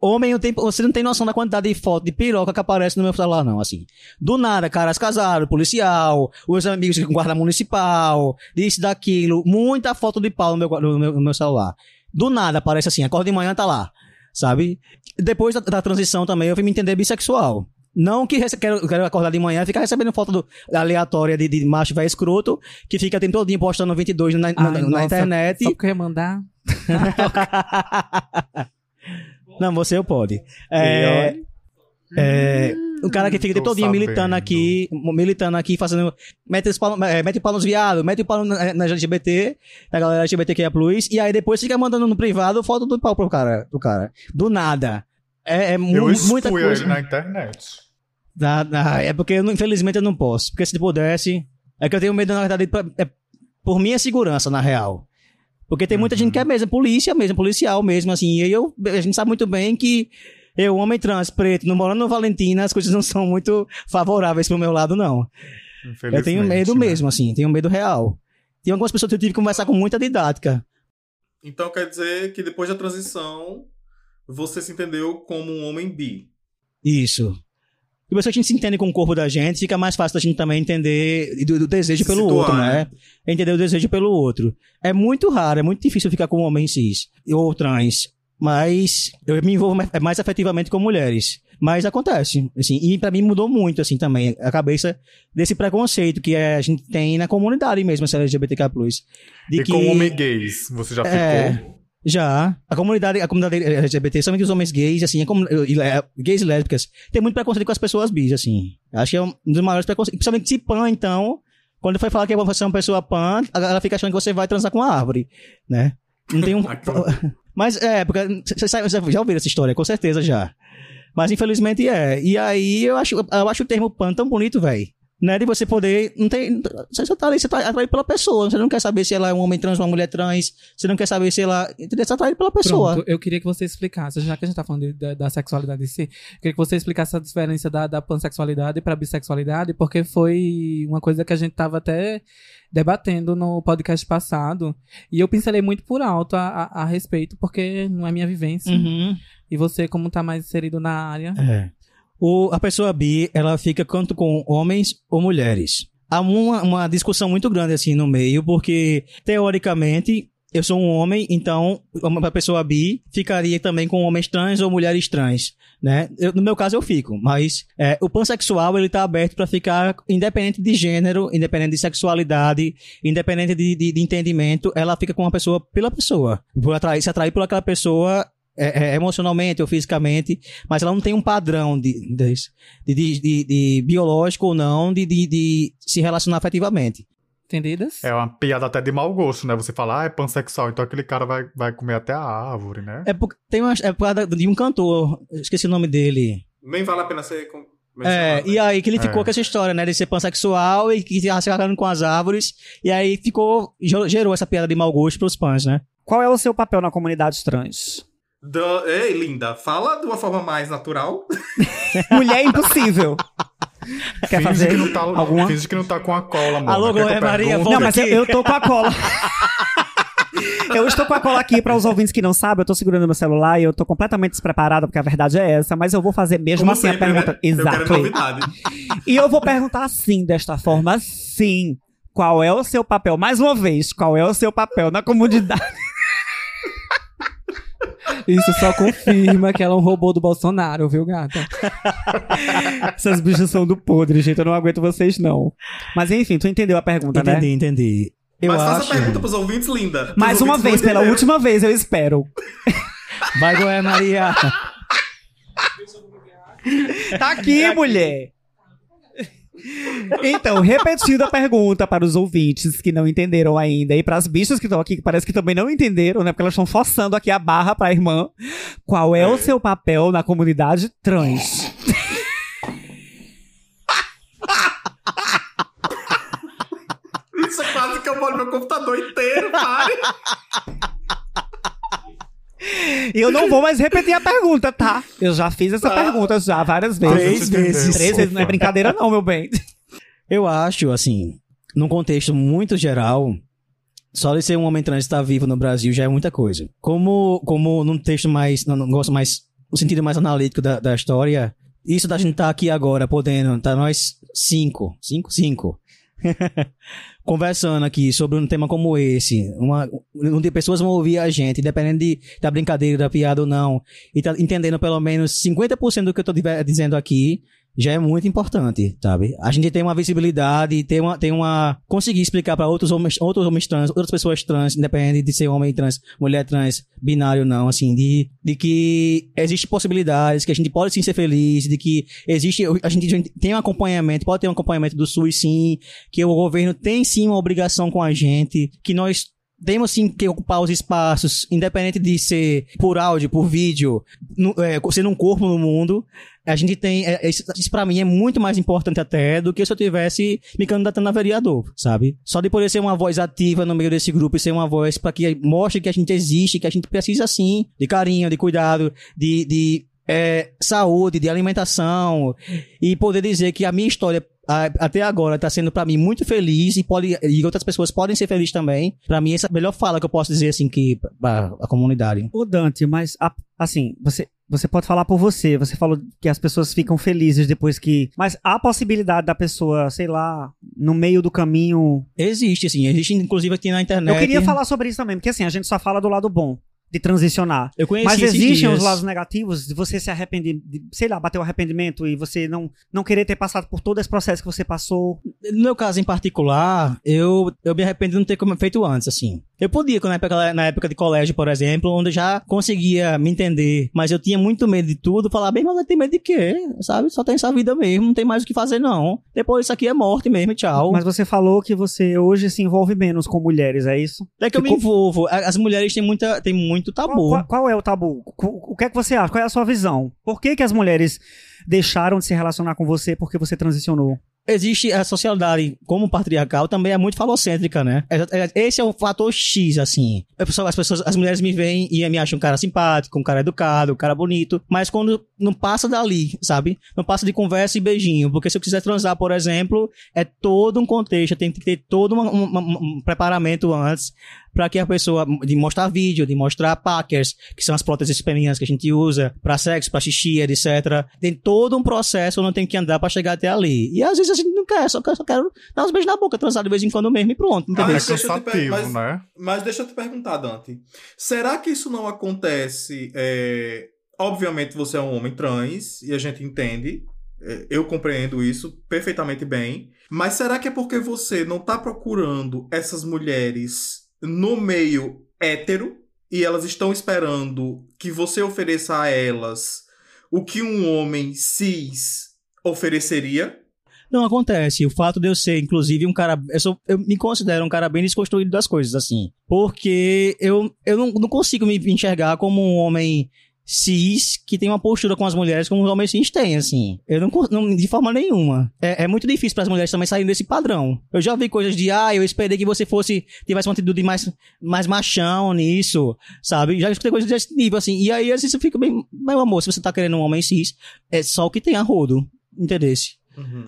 Homem, eu tenho, você não tem noção da quantidade de foto de piroca que aparece no meu celular, não, assim. Do nada, caras casados, policial, os amigos com guarda municipal, disso, daquilo, muita foto de pau no meu, no meu, no meu celular. Do nada aparece assim, acorda de manhã, tá lá, sabe? Depois da, da transição também, eu fui me entender bissexual. Não que quero, quero acordar de manhã e ficar recebendo foto do- aleatória de, de macho velho escroto, que fica tem todinho postando 22 na, na, Ai, na nossa, internet. Só porque eu ia mandar. *laughs* *laughs* *laughs* Não, você pode. É, é, o cara que fica todinho militando aqui, militando aqui, fazendo. Mete, os pau, é, mete o pau nos viados, mete o pau na, na LGBT, na galera LGBTQIA, e aí depois fica mandando no privado foto do pau pro cara, do cara. Do nada. É, é mu- Eu muita coisa. na internet. Dá- dá- é porque, eu infelizmente, eu não posso. Porque se pudesse. É que eu tenho medo, na verdade, pra- é por minha segurança, na real. Porque tem muita gente que é mesmo, polícia mesmo, policial mesmo, assim. E eu, a gente sabe muito bem que eu, homem trans, preto, não morando no Valentina, as coisas não são muito favoráveis pro meu lado, não. Eu tenho medo né? mesmo, assim, tenho medo real. Tem algumas pessoas que eu tive que conversar com muita didática. Então quer dizer que depois da transição, você se entendeu como um homem bi. Isso. Depois que a gente se entende com o corpo da gente, fica mais fácil da gente também entender do, do desejo Se pelo situar, outro, né? né? Entender o desejo pelo outro. É muito raro, é muito difícil ficar com um homem cis ou trans. Mas eu me envolvo mais, mais afetivamente com mulheres. Mas acontece, assim, e pra mim mudou muito, assim, também, a cabeça desse preconceito que é, a gente tem na comunidade mesmo, essa LGBTK+. De E que... com homem gays, você já É. ficou? Já. A comunidade, a comunidade LGBT, somente os homens gays, assim, gays e lésbicas, tem muito preconceito com as pessoas bis, assim. Acho que é um dos maiores preconceitos. Principalmente se pan, então, quando foi falar que você é uma pessoa pan, a galera fica achando que você vai transar com uma árvore, né? Não tem um. *laughs* *laughs* Mas é, porque você já ouviu essa história, com certeza já. Mas infelizmente é. E aí eu acho, eu acho o termo pan tão bonito, velho. Né? De você poder. Não tem. Você só tá ali, você tá atraído pela pessoa. Você não quer saber se ela é um homem trans ou uma mulher trans. Você não quer saber se ela. Entendeu? Você tá atraído pela pessoa. Pronto, eu queria que você explicasse, já que a gente tá falando de- da, da sexualidade em si, eu queria que você explicasse a diferença da, da pansexualidade pra bissexualidade, porque foi uma coisa que a gente tava até debatendo no podcast passado, e eu pincelei muito por alto a, a, a respeito, porque não é minha vivência, Uhum. e você, como tá mais inserido na área, É. O, a pessoa bi, ela fica tanto com homens ou mulheres. Há uma, uma discussão muito grande assim no meio, porque teoricamente eu sou um homem, então uma pessoa bi ficaria também com homens trans ou mulheres trans, né? Eu- no meu caso eu fico, mas é, o pansexual ele tá aberto para ficar independente de gênero, independente de sexualidade, independente de, de, de entendimento, ela fica com uma pessoa pela pessoa, por atrair, se atrair por aquela pessoa é, é, emocionalmente ou fisicamente, mas ela não tem um padrão de, de, de, de- de- de biológico ou não de, de, de se relacionar afetivamente. entendidas? É uma piada até de mau gosto, né? Você fala, ah, é pansexual, então aquele cara vai, vai comer até a árvore, né? É porque tem uma, é por de um cantor, esqueci o nome dele. Nem vale a pena ser com- É, mencionado, e né? aí que ele É. ficou com essa história, né, de ser pansexual e que se relacionando com as árvores, e aí ficou, gerou essa piada de mau gosto pros pans, né? Qual é o seu papel na comunidade trans? Da- Ei, linda, fala de uma forma mais natural. *laughs* Mulher impossível. *laughs* Quer finge fazer que não tá, alguma? Finge que não tá com a cola, mano. Alô, Glória Maria, Não, mas eu, aqui. eu tô com a cola. *laughs* Eu estou com a cola aqui para os ouvintes que não sabem, eu tô segurando meu celular e eu tô completamente despreparada, porque a verdade é essa, mas eu vou fazer mesmo Como assim sempre, a pergunta. né? Eu quero Exato. E eu vou perguntar assim, desta forma, sim. Qual é o seu papel? Mais uma vez, qual é o seu papel na comunidade? Isso só confirma que ela é um robô do Bolsonaro, viu, gata? *laughs* Essas bichas são do podre, gente. Eu não aguento vocês, não. Mas enfim, tu entendeu a pergunta, Entendi, né? entendi. Eu Mas faça acho... a pergunta pros ouvintes, linda. Pros Mais uma vez, pela última vez, eu espero. Vai, Glória Maria. Tá aqui, mulher. Então, repetindo a pergunta para os ouvintes que não entenderam ainda e para as bichas que estão aqui, que parece que também não entenderam, né? Porque elas estão forçando aqui a barra para a irmã. Qual é o seu papel na comunidade trans? Isso é quase que eu molho meu computador inteiro, pare. *laughs* E eu não vou mais repetir a pergunta, tá? Eu já fiz essa pergunta já várias vezes. Três vezes. Três vezes não é brincadeira, não, meu bem. Eu acho, assim, num contexto muito geral, só de ser um homem trans estar vivo no Brasil já é muita coisa. Como, como num texto mais, não, gosto mais, no sentido mais analítico da, da história, isso da gente estar aqui agora, podendo, tá nós cinco, cinco, cinco, *laughs* conversando aqui sobre um tema como esse, uma, onde pessoas vão ouvir a gente, independente de, da brincadeira, da piada ou não, e tá entendendo pelo menos 50% do que eu tô dizendo aqui, já é muito importante, sabe? A gente tem uma visibilidade, tem uma, tem uma conseguir explicar para outros homens, outros homens trans, outras pessoas trans, independente de ser homem trans, mulher trans, binário não, assim, de, de que existem possibilidades, que a gente pode sim ser feliz, de que existe, a gente, tem um acompanhamento, pode ter um acompanhamento do SUS sim, que o governo tem sim uma obrigação com a gente, que nós temos sim que ocupar os espaços, independente de ser por áudio, por vídeo, no, é, sendo um corpo no mundo, a gente tem. é, é, isso, isso pra mim é muito mais importante até do que se eu tivesse me candidatando a vereador, sabe? Só de poder ser uma voz ativa no meio desse grupo e ser uma voz pra que mostre que a gente existe, que a gente precisa sim de carinho, de cuidado, de, de é, saúde, de alimentação e poder dizer que a minha história até agora tá sendo pra mim muito feliz e pode e outras pessoas podem ser felizes também. Pra mim essa é a melhor fala que eu posso dizer assim que pra a comunidade. Ô, Dante, mas a- assim, você, você pode falar por você. Você falou que as pessoas ficam felizes depois que. Mas há a possibilidade da pessoa, sei lá, no meio do caminho. Existe assim, existe inclusive aqui na internet. Eu queria falar sobre isso também, porque assim, a gente só fala do lado bom de transicionar. Eu conheci Mas existem os lados negativos de você se arrepender, de, sei lá, bater o arrependimento e você não, não querer ter passado por todo esse processo que você passou. No meu caso em particular, eu, eu me arrependo de não ter como- feito antes, assim. Eu podia, na época, na época de colégio, por exemplo, onde eu já conseguia me entender, mas eu tinha muito medo de tudo, falar, bem, mas eu tenho medo de quê? Sabe? Só tem essa vida mesmo, não tem mais o que fazer, não. Depois isso aqui é morte mesmo, tchau. Mas você falou que você hoje se envolve menos com mulheres, é isso? é que eu me ficou- envolvo. As mulheres têm, muita, têm muito Qual, tabu. qual- qual é o tabu? O, o que é que você acha? Qual é a sua visão? Por que, que as mulheres deixaram de se relacionar com você porque você transicionou? Existe a sociedade como patriarcal também é muito falocêntrica, né? É- Esse é o fator X, assim. As pessoas, as mulheres me veem e me acham um cara simpático, um cara educado, um cara bonito, mas quando não passa dali, sabe? Não passa de conversa e beijinho, porque se eu quiser transar, por exemplo, é todo um contexto, tem que ter todo um preparamento antes para que a pessoa de mostrar vídeo, de mostrar packers, que são as próteses penianas que a gente usa para sexo, para xixi, etc. Tem todo um processo onde tem que andar para chegar até ali. E às vezes a gente não quer, só, quer- só quero dar uns beijos na boca, transar de vez em quando mesmo e pronto, entendeu? É Mas deixa eu te per- cansativo, mas- né? Mas deixa eu te perguntar, Dante. Será que isso não acontece? é, Obviamente você é um homem trans e a gente entende. é, Eu compreendo isso perfeitamente bem. Mas será que é porque você não tá procurando essas mulheres no meio hétero e elas estão esperando que você ofereça a elas o que um homem cis ofereceria? Não acontece. O fato de eu ser, inclusive, um cara. Eu, sou, eu me considero um cara bem desconstruído das coisas, assim. Porque eu, eu não, não consigo me enxergar como um homem cis que tem uma postura com as mulheres como os homens cis têm, assim. Eu não, não de forma nenhuma. É, é muito difícil para as mulheres também saírem desse padrão. Eu já vi coisas de, ah, eu esperei que você fosse, tivesse uma atitude mais, mais machão nisso, sabe? Já escutei coisas desse nível, assim. E aí, às vezes eu fico bem, meu amor, se você tá querendo um homem cis, é só o que tem a rodo. Entendesse?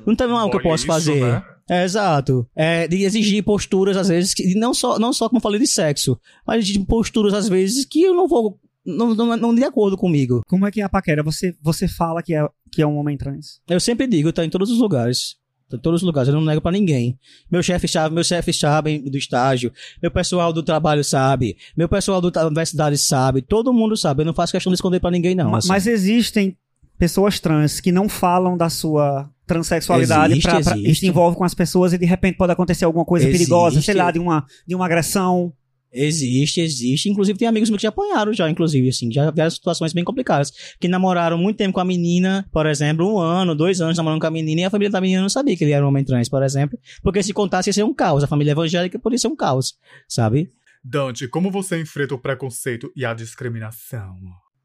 Não tem algo que eu posso isso, fazer. né? É, exato. É, de exigir posturas, às vezes, que, não, só, não só como eu falei de sexo, mas de posturas, às vezes, que eu não vou. Não, não, não de acordo comigo. Como é que é a paquera? Você, você fala que é, que é um homem trans. Eu sempre digo, tá em todos os lugares. Tá em todos os lugares, eu não nego pra ninguém. Meu chefe sabe, meu chefe sabe do estágio, meu pessoal do trabalho sabe, meu pessoal do- da universidade sabe, todo mundo sabe. Eu não faço questão de esconder pra ninguém, não. Ma- assim. Mas existem pessoas trans que não falam da sua transexualidade Existe, pra, pra- e existe. se envolvem com as pessoas e de repente pode acontecer alguma coisa Existe. perigosa, sei lá, de uma, de uma agressão. Existe, existe. Inclusive, tem amigos meus que já apanharam já, inclusive, assim. Já vieram situações bem complicadas. Que namoraram muito tempo com a menina, por exemplo, um ano, dois anos namorando com a menina, e a família da menina não sabia que ele era um homem trans, por exemplo. Porque se contasse ia ser um caos. A família evangélica poderia ser um caos, sabe? Dante, como você enfrenta o preconceito e a discriminação?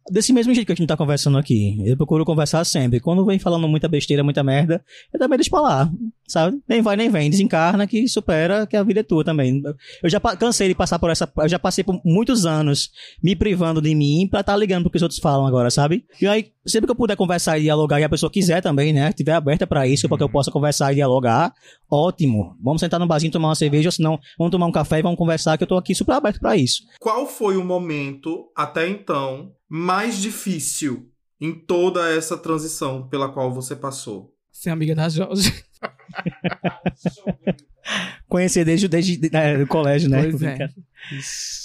Desse mesmo jeito que a gente tá conversando aqui. Eu procuro conversar sempre. Quando vem falando muita besteira, muita merda, eu também deixo pra lá, sabe? Nem vai nem vem. Desencarna que supera, que a vida é tua também. Eu já cansei de passar por essa. Eu já passei por muitos anos me privando de mim pra tá ligando pro que os outros falam agora, sabe? E aí, sempre que eu puder conversar e dialogar e a pessoa quiser também, né? Estiver aberta pra isso, pra que eu possa conversar e dialogar, ótimo. Vamos sentar no barzinho tomar uma cerveja, ou se não, vamos tomar um café e vamos conversar, que eu tô aqui super aberto pra isso. Qual foi o momento, até então, mais difícil em toda essa transição pela qual você passou? Ser amiga da Jorge. Conhecer desde, desde é, o colégio, né? Pois é.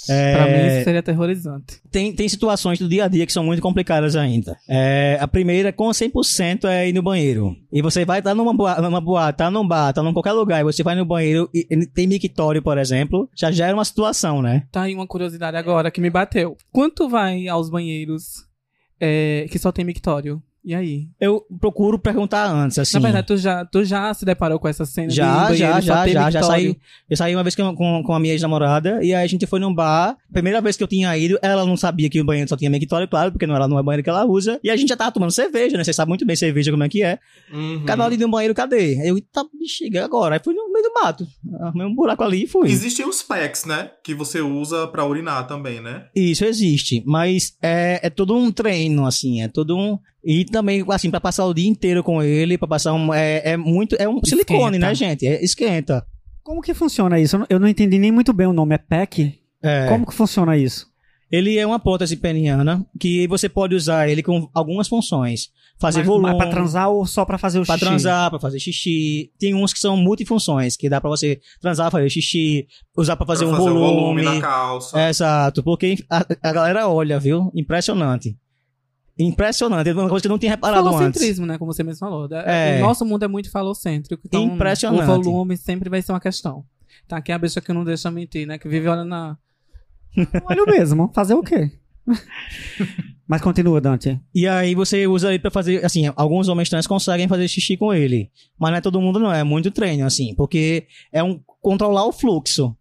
É, Pra mim isso seria aterrorizante. tem, tem situações do dia a dia que são muito complicadas ainda. É, a primeira, com 100%, é ir no banheiro. E você vai estar numa boate, numa boate, tá num bar, tá em qualquer lugar, e você vai no banheiro e e tem mictório, por exemplo, já gera uma situação, né? Tá aí uma curiosidade agora que me bateu. Quanto vai aos banheiros é, que só tem mictório? E aí? Eu procuro perguntar antes, assim. Na verdade, tu já, tu já se deparou com essa cena de Já, banheiro já, só já, já, já mictório? saí. Eu saí uma vez com, com, com a minha ex-namorada e aí a gente foi num bar. Primeira vez que eu tinha ido, ela não sabia que o banheiro só tinha mictório, claro, porque não, ela não é banheiro que ela usa. E a gente já tava tomando cerveja, né? Você sabe muito bem cerveja como é que é. Uhum. Cada hora de ir no banheiro, cadê? Eu, tá, chega agora. Aí fui no meio do mato. Arrumei um buraco ali e fui. Existem os packs, né? Que você usa pra urinar também, né? Isso existe, mas é, é todo um treino, assim, é todo um. E também, assim, pra passar o dia inteiro com ele, pra passar um. É, é muito. É um silicone, Esquenta. né, gente? É, esquenta. Como que funciona isso? Eu não, eu não entendi nem muito bem o nome. É PEC? É. Como que funciona isso? Ele é uma prótese peniana que você pode usar ele com algumas funções. Fazer Mas- volume. mas pra transar ou só pra fazer o Pra xixi? transar, pra fazer xixi. Tem uns que são multifunções, que dá pra você transar, fazer xixi, usar pra fazer, pra um fazer volume. na calça. Exato, porque a, a galera olha, viu? Impressionante. Impressionante, é uma coisa que eu não tinha reparado antes. Falocentrismo, né? Como você mesmo falou. É. O nosso mundo é muito falocêntrico. Então, Impressionante. O volume sempre vai ser uma questão. Tá aqui a bicha que não deixa mentir, né? Que vive olhando na. *laughs* Olha mesmo. Fazer o quê? *laughs* Mas continua, Dante. E aí você usa ele pra fazer, assim, alguns homens trans conseguem fazer xixi com ele. Mas não é todo mundo não, é muito treino, assim, porque é um controlar o fluxo.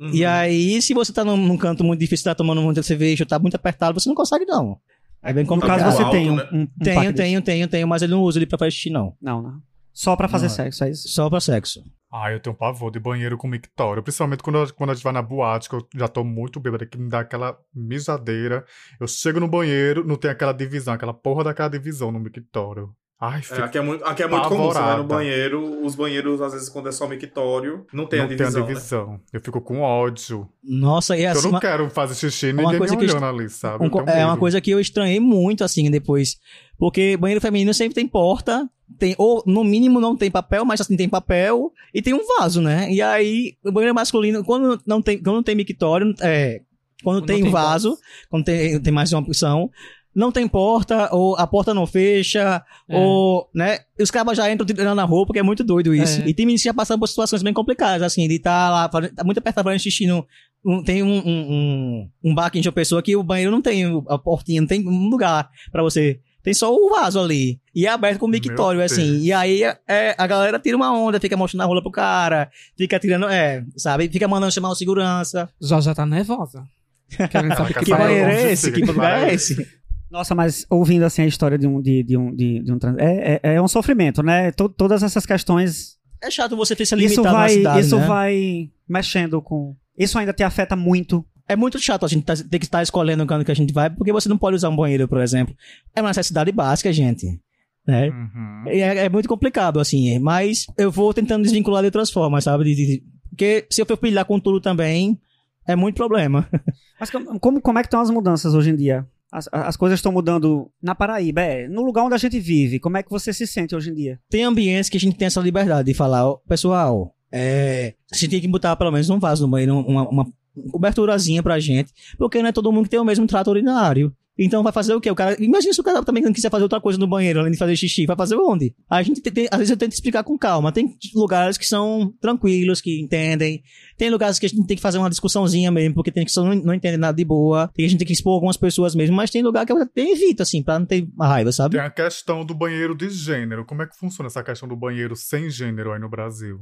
Uhum. E aí, se você tá num, num canto muito difícil, tá tomando muita cerveja, tá muito apertado, você não consegue não. É bem No complicado. caso, você tem um, né? um, um Tenho, tenho, tenho, tenho, mas ele não usa ele pra fazer xixi não. Não, não. Só pra fazer Não, sexo, é isso? Só pra sexo. Ah, eu tenho pavor de banheiro com mictório. Principalmente quando, eu- quando a gente vai na boate, que eu já tô muito bêbada, que me dá aquela mijadeira. Eu chego no banheiro, não tem aquela divisão, aquela porra daquela divisão no mictório. Ai, É, fica aqui é muito, aqui é muito comum, você vai no banheiro, os banheiros, às vezes, quando é só mictório, não tem não a divisão, tem a né? divisão. Eu fico com ódio. Nossa, e eu assim, não uma- quero fazer xixi e me coisa eu olhando ali, sabe? um Eu é uma coisa que eu estranhei muito, assim, depois. Porque banheiro feminino sempre tem porta, tem, ou no mínimo não tem papel, mas assim tem papel e tem um vaso, né? E aí, o banheiro masculino, quando não tem, quando não tem mictório, é, quando Não tem, tem vaso, quando tem, tem mais de uma opção, não tem porta, ou a porta não fecha, É. ou, né? Os cabas já entram tirando a roupa, que é muito doido isso. É. E tem meninos que já passando por situações bem complicadas, assim, de estar lá, fazendo- tá muito apertado fazendo xixi no, um- tem um, um, um, um bar aqui em João Pessoa que o banheiro não tem a portinha, não tem um lugar pra você. Tem só o vaso ali. E é aberto com mictório, Meu assim. E aí é, a galera tira uma onda, fica mostrando a rola pro cara, fica tirando, é, sabe? Fica mandando chamar o segurança. Já já tá nervosa. *laughs* Querendo saber quer que Que banheiro onde é esse? Que lugar é é esse? Nossa, mas ouvindo assim a história de um de, de um de, de um trans, é, é, é um sofrimento, né? To- todas essas questões, É chato você ter se isso limitado na vai cidade, isso né? vai mexendo com isso ainda te afeta muito. É muito chato a gente tá- ter que estar escolhendo o canto que a gente vai, porque você não pode usar um banheiro, por exemplo. É uma necessidade básica, gente. Né? Uhum. É, é muito complicado, assim. Mas eu vou tentando desvincular de outras formas, sabe? De- de- porque se eu for pilhar com tudo também, é muito problema. *laughs* Mas como, como, como é que estão as mudanças hoje em dia? As, as coisas estão mudando na Paraíba, é, no lugar onde a gente vive. Como é que você se sente hoje em dia? Tem ambientes que a gente tem essa liberdade de falar, pessoal, é, a gente tem que botar pelo menos um vaso no banheiro, uma, uma coberturazinha pra gente, porque não é todo mundo que tem o mesmo trato urinário. Então vai fazer o quê? O cara, imagina se o cara também não quiser fazer outra coisa no banheiro, além de fazer xixi, vai fazer onde? A gente tem, às vezes eu tento explicar com calma. Tem lugares que são tranquilos, que entendem. Tem lugares que a gente tem que fazer uma discussãozinha mesmo, porque tem que não, não entende nada de boa. Tem a gente tem que expor algumas pessoas mesmo, mas tem lugar que eu até evito, assim, pra não ter raiva, sabe? Tem a questão do banheiro de gênero. Como é que funciona essa questão do banheiro sem gênero aí no Brasil?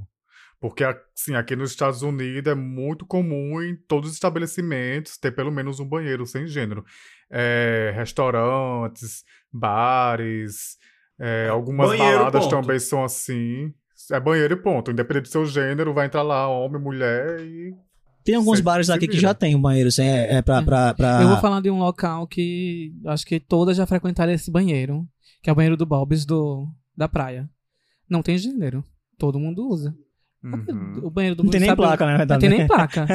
Porque, assim, aqui nos Estados Unidos é muito comum em todos os estabelecimentos ter pelo menos um banheiro sem gênero. É, restaurantes, bares, é, algumas Banheiro, baladas ponto. também são assim. É banheiro e ponto. Independente do seu gênero, vai entrar lá homem, mulher e. Tem alguns bares aqui que já tem um banheiro, assim, é, é pra, É. pra, pra- Eu vou falar de um local que acho que todas já frequentaram esse banheiro, que é o banheiro do Bob's do, da praia. Não tem gênero. Todo mundo usa. Uhum. O banheiro do Não tem nem sabe- placa, né? Não tem nem placa.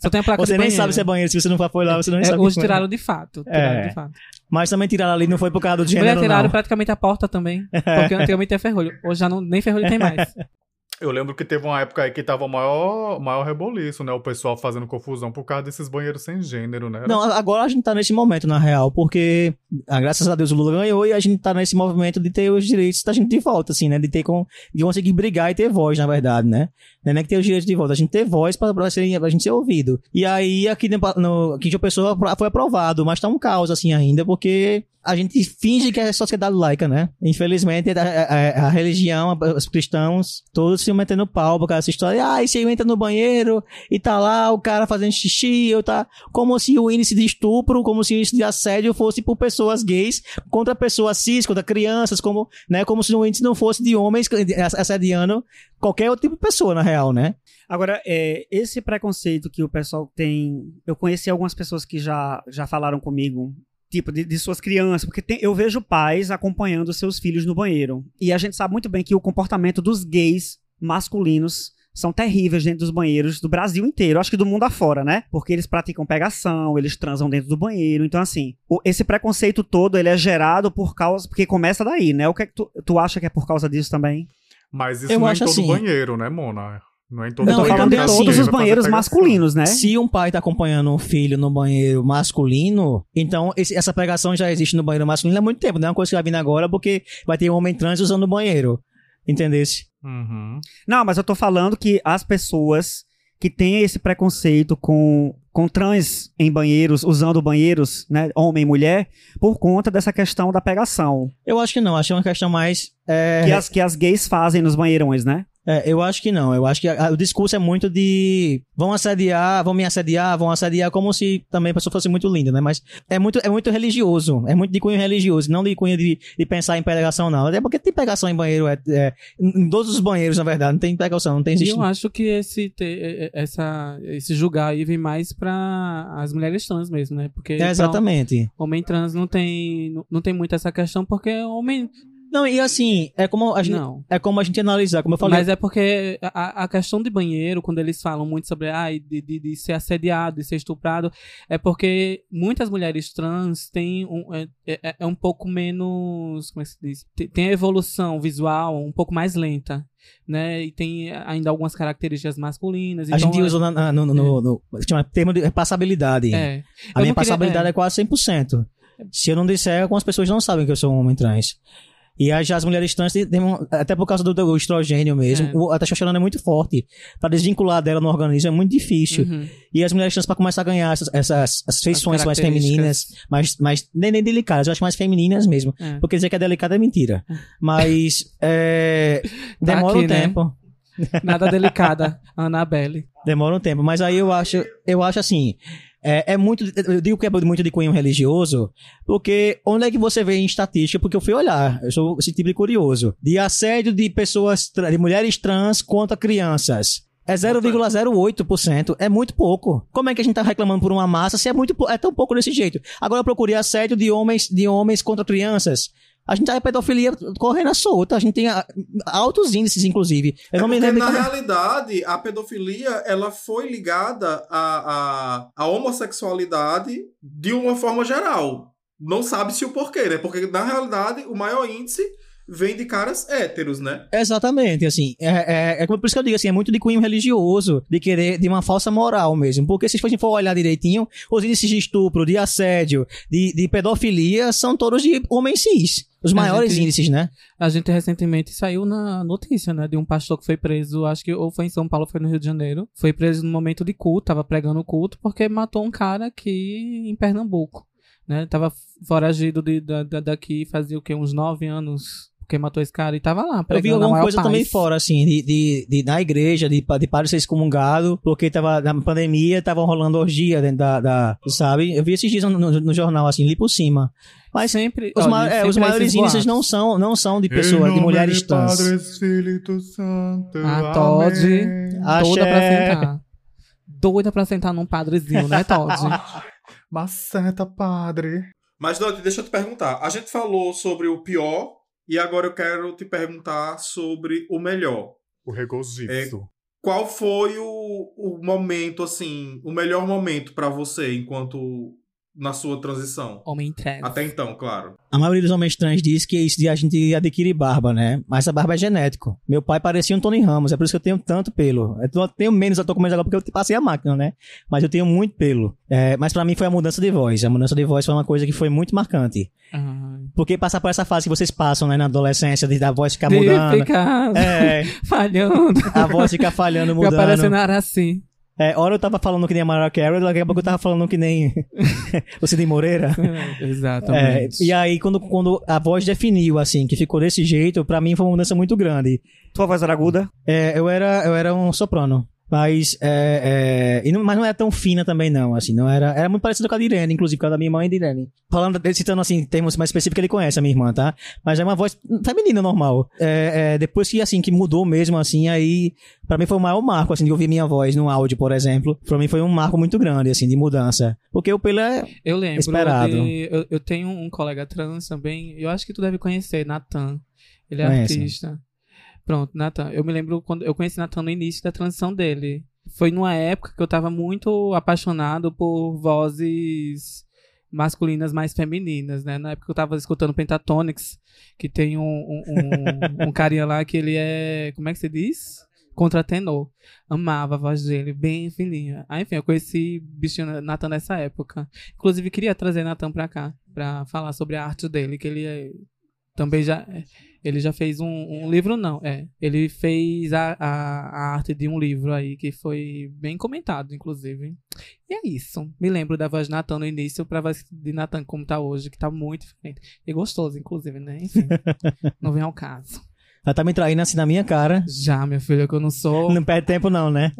Só tem a placa *laughs* Você nem banheiro. sabe se é banheiro, se você não foi lá, você não É, sabe. hoje foi. tiraram de fato. Tiraram É. de fato. Mas também tiraram ali, não foi por causa do Mulher gênero, tiraram não. praticamente a porta também. Porque antigamente tinha ferrolho. Hoje já não, nem ferrolho tem mais. *laughs* Eu lembro que teve uma época aí que tava o maior, maior reboliço, né? O pessoal fazendo confusão por causa desses banheiros sem gênero, né? Não, agora a gente tá nesse momento, na real, porque ah, graças a Deus o Lula ganhou e a gente tá nesse movimento de ter os direitos da gente de volta, assim, né? De ter com, de conseguir brigar e ter voz, na verdade, né? Não é que ter os direitos de volta, a gente ter voz pra, pra, ser, pra gente ser ouvido. E aí, aqui, no, aqui de uma pessoa foi aprovado, mas tá um caos, assim, ainda, porque a gente finge que é sociedade laica, né? Infelizmente, a, a- a religião, os cristãos, todos se metendo pau por causa dessa história. Ah, e você entra no banheiro e tá lá o cara fazendo xixi, ou tá como se o índice de estupro, como se o índice de assédio fosse por pessoas gays contra pessoas cis, contra crianças, como, né, como se o índice não fosse de homens assediando qualquer outro tipo de pessoa, na real, né? Agora, é, esse preconceito que o pessoal tem. Eu conheci algumas pessoas que já, já falaram comigo, tipo, de, de suas crianças, porque tem- eu vejo pais acompanhando seus filhos no banheiro. E a gente sabe muito bem que o comportamento dos gays masculinos são terríveis dentro dos banheiros do Brasil inteiro, acho que do mundo afora, né? Porque eles praticam pegação, eles transam dentro do banheiro. Então, assim, o- esse preconceito todo, ele é gerado por causa. Porque começa daí, né? O que é que tu, tu acha que é por causa disso também? Mas isso Eu não é em acho todo assim- banheiro, né, Mona? Não é em todo Não, eu falando de que assim, todos os banheiros masculinos, né? Se um pai tá acompanhando um filho no banheiro masculino, então esse- essa pegação já existe no banheiro masculino há muito tempo, não é uma coisa que vai vir agora porque vai ter um homem trans usando o banheiro. Entendesse? Uhum. Não, mas eu tô falando que as pessoas que têm esse preconceito com, com trans em banheiros, usando banheiros, né, homem e mulher, por conta dessa questão da pegação. Eu acho que não, acho que é uma questão mais. é, Que, as, que as gays fazem nos banheirões, né? É, eu acho que não. Eu acho que a- a- o discurso é muito de vão assediar, vão me assediar, vão assediar, como se também a pessoa fosse muito linda, né? Mas é muito, é muito religioso. É muito de cunho religioso, não de cunho de, de pensar em pegação, não. Até porque tem pegação em banheiro, é, é, em todos os banheiros, na verdade, não tem pegação, não tem E existe. eu acho que esse, te- essa, esse julgar aí vem mais pra as mulheres trans mesmo, né? Porque É, exatamente. homem trans não tem, não, não tem muito essa questão, porque homem. Não, e assim, é como a gente, Não. é como a gente analisar, como eu falei. Mas é porque a, a questão de banheiro, quando eles falam muito sobre ah, de, de, de ser assediado, de ser estuprado, é porque muitas mulheres trans têm um, é, é, é um pouco menos. Como é que se diz? Tem- Tem a evolução visual um pouco mais lenta. Né? E tem ainda algumas características masculinas. a então gente é- usa na- na- no, no, no, no- chama termo de passabilidade. É. A Eu minha não queria- passabilidade é. é. quase 100%. Se eu não disser, algumas pessoas não sabem que eu sou um homem trans. E as, as mulheres trans, têm- até por causa do, do estrogênio mesmo, É. o- a testosterona é muito forte. Pra desvincular dela no organismo é muito difícil. Uhum. E as mulheres trans, pra começar a ganhar essas, essas as feições mais femininas, mais, mais nem, nem delicadas, eu acho mais femininas mesmo. É. Porque dizer que é delicada é mentira. Mas é, *laughs* demora aqui, um né? tempo. Nada delicada, Annabelle. Demora um tempo, mas aí eu acho, eu acho assim, é, é muito, eu digo que é muito de cunho religioso, porque onde é que você vê em estatística? Porque eu fui olhar, eu sou esse tipo de curioso, de assédio de pessoas, de mulheres trans contra crianças. É 0,08%, é muito pouco. Como é que a gente tá reclamando por uma massa se é muito é tão pouco desse jeito? Agora eu procurei assédio de homens, de homens contra crianças. A gente tá a pedofilia correndo à solta, a gente tem altos índices, inclusive. Eu É não me lembro na como- realidade, a pedofilia ela foi ligada à, à, à homossexualidade de uma forma geral. Não sabe-se o porquê, né? Porque, na realidade, o maior índice vem de caras héteros, né? Exatamente, assim, é, é, é por isso que eu digo assim, é muito de cunho religioso, de querer, de uma falsa moral mesmo, porque se a gente for olhar direitinho, os índices de estupro, de assédio, de, de pedofilia, são todos de homens cis, os maiores gente- índices, né? A gente recentemente saiu na notícia, né, de um pastor que foi preso, acho que ou foi em São Paulo ou foi no Rio de Janeiro. Foi preso no momento de culto, tava pregando o culto, porque matou um cara aqui em Pernambuco, né? Tava foragido de, da, da- daqui fazia o quê? Uns nove anos, porque matou esse cara e tava lá Eu vi a alguma coisa paz. também fora, assim, de, de, de na igreja, de, de padre ser excomungado, porque tava, na pandemia, tava rolando orgia dentro da, da- sabe? Eu vi esses dias no, no- no jornal, assim, ali por cima. Mas sempre, os, olha, ma- é, os maiores índices não são, não são de pessoas, de mulheres trans. Padre, Espírito Santo. Ah, Todd. Doida pra Axé. sentar. Doida pra sentar num padrezinho, né, Todd? *laughs* Maceta, padre. Mas, Dante, deixa eu te perguntar. A gente falou sobre o pior e agora eu quero te perguntar sobre o melhor. O regozijo. Qual foi o, o momento, assim, o melhor momento pra você enquanto na sua transição? Homem trans. Até então, claro. A maioria dos homens trans diz que isso de a gente adquire barba, né? Mas a barba é genético. Meu pai parecia um Tony Ramos, é por isso que eu tenho tanto pelo. Eu tenho menos, eu tô com menos agora porque eu passei a máquina, né? Mas eu tenho muito pelo. É, mas pra mim foi a mudança de voz. A mudança de voz foi uma coisa que foi muito marcante. Ah, Porque passar por essa fase que vocês passam, né, na adolescência, de da voz ficar de mudando. ficar É, *laughs* falhando. a voz fica falhando, Fica mudando. parecendo Araci. É, hora eu tava falando que nem a Mariah Carey, daqui a pouco eu tava falando que nem *laughs* o Cid Moreira. *laughs* É, Exatamente. e aí, quando, quando a voz definiu, assim, que ficou desse jeito, pra mim foi uma mudança muito grande. Tua voz era aguda? É, eu, era, eu era um soprano. Mas, é, é, e não, mas não era tão fina também, não, assim, não era, era muito parecido com a de Irene, inclusive, com a da minha mãe e de Irene. Falando, citando, assim, termos mais específicos, ele conhece a minha irmã, tá? Mas é uma voz feminina normal. É, é, depois que, assim, que mudou mesmo, assim, aí, pra mim foi o maior marco, assim, de ouvir minha voz no áudio, por exemplo. Pra mim foi um marco muito grande, assim, de mudança. Porque o pelo é, Eu lembro. Esperado. de- eu, eu tenho um colega trans também. Eu acho que tu deve conhecer, Nathan. Ele é artista. Pronto, Nathan. Eu me lembro quando eu conheci Nathan no início da transição dele. Foi numa época que eu tava muito apaixonado por vozes masculinas mais femininas, né? Na época eu tava escutando Pentatonics, que tem um, um, um, um *laughs* carinha lá que ele é. Como é que se diz? Contratenor. Amava a voz dele, bem fininha. Ah, enfim, eu conheci bichinho Nathan nessa época. Inclusive, queria trazer Nathan pra cá, pra falar sobre a arte dele, que ele é, também já. Ele já fez um, um livro, não. É. Ele fez a, a, a arte de um livro aí que foi bem comentado, inclusive. E é isso. Me lembro da voz de Nathan no início pra voz de Nathan como tá hoje, que tá muito diferente. E gostoso, inclusive, né? Enfim. *laughs* não vem ao caso. Ela tá me traindo assim na minha cara. Já, minha filha, que eu não sou. Não perde tempo, não, né?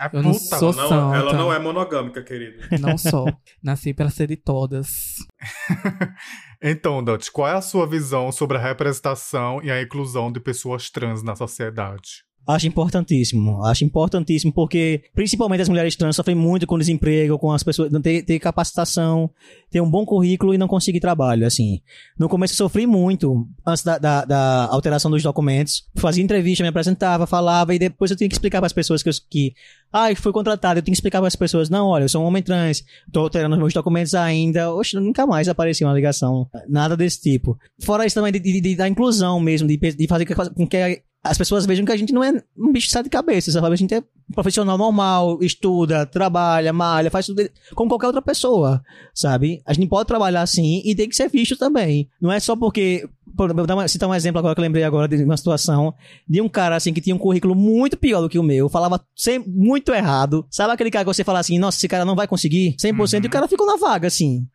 É Eu não puta, sou Não, santa. ela não é monogâmica, querido. Não sou. Nasci pra ser de todas. *laughs* Então, Dante, qual é a sua visão sobre a representação e a inclusão de pessoas trans na sociedade? Acho importantíssimo. Acho importantíssimo porque, principalmente as mulheres trans, sofrem muito com desemprego, com as pessoas não ter, ter capacitação, ter um bom currículo e não conseguir trabalho, assim. No começo eu sofri muito, antes da, da, da alteração dos documentos. Fazia entrevista, me apresentava, falava, e depois eu tinha que explicar para as pessoas que, eu, que ah, fui contratado, eu tenho que explicar para as pessoas, não, olha, eu sou um homem trans, tô alterando os meus documentos ainda. Oxe, nunca mais aparecia uma ligação, nada desse tipo. Fora isso também de, de- de- da inclusão mesmo, de, de fazer com que as pessoas vejam que a gente não é um bicho de sete cabeças, sabe? A gente é profissional normal, estuda, trabalha, malha, faz tudo como qualquer outra pessoa, sabe? A gente pode trabalhar assim e tem que ser visto também. Não é só porque. Por, vou citar um exemplo agora que eu lembrei agora de uma situação de um cara assim que tinha um currículo muito pior do que o meu, falava sempre muito errado. Sabe aquele cara que você fala assim, nossa, esse cara não vai conseguir 100% e o cara ficou na vaga, assim.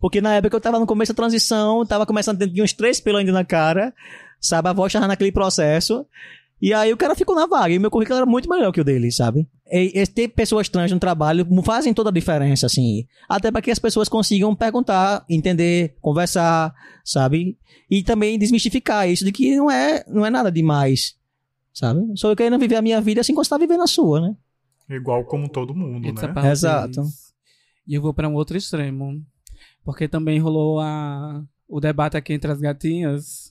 Porque na época eu tava no começo da transição, tava começando a ter uns três pelos ainda na cara, sabe? A voz tava naquele processo. E aí o cara ficou na vaga. E o meu currículo era muito melhor que o dele, sabe? E, e ter pessoas trans no trabalho fazem toda a diferença, assim. Até para que as pessoas consigam perguntar, entender, conversar, sabe? E também desmistificar isso de que não é, não é nada demais, sabe? Só eu querendo viver a minha vida assim como você tá vivendo a sua, né? Igual como todo mundo, It's né? Exato. this. E eu vou pra um outro extremo. Porque também rolou a, o debate aqui entre as gatinhas.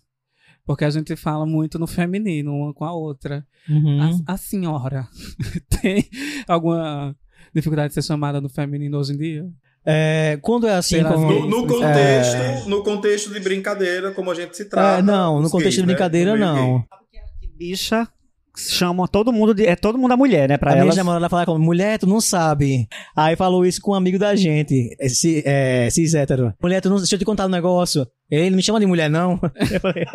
Porque a gente fala muito no feminino, uma com a outra. Uhum. A, a senhora *laughs* tem alguma dificuldade de ser chamada no feminino hoje em dia? É, quando é assim, como... No, no É. contexto, no contexto de brincadeira, como a gente se trata. É, não, no contexto gays, de né? brincadeira, meio não. Que bicha chama todo mundo de. É todo mundo a mulher, né? Pra a minha elas. namorada fala como, mulher, tu não sabe. Aí falou isso com um amigo da gente, esse, é, cis hétero. Mulher, tu não, deixa eu te contar um negócio. Ele não me chama de mulher, não. *laughs* Falei,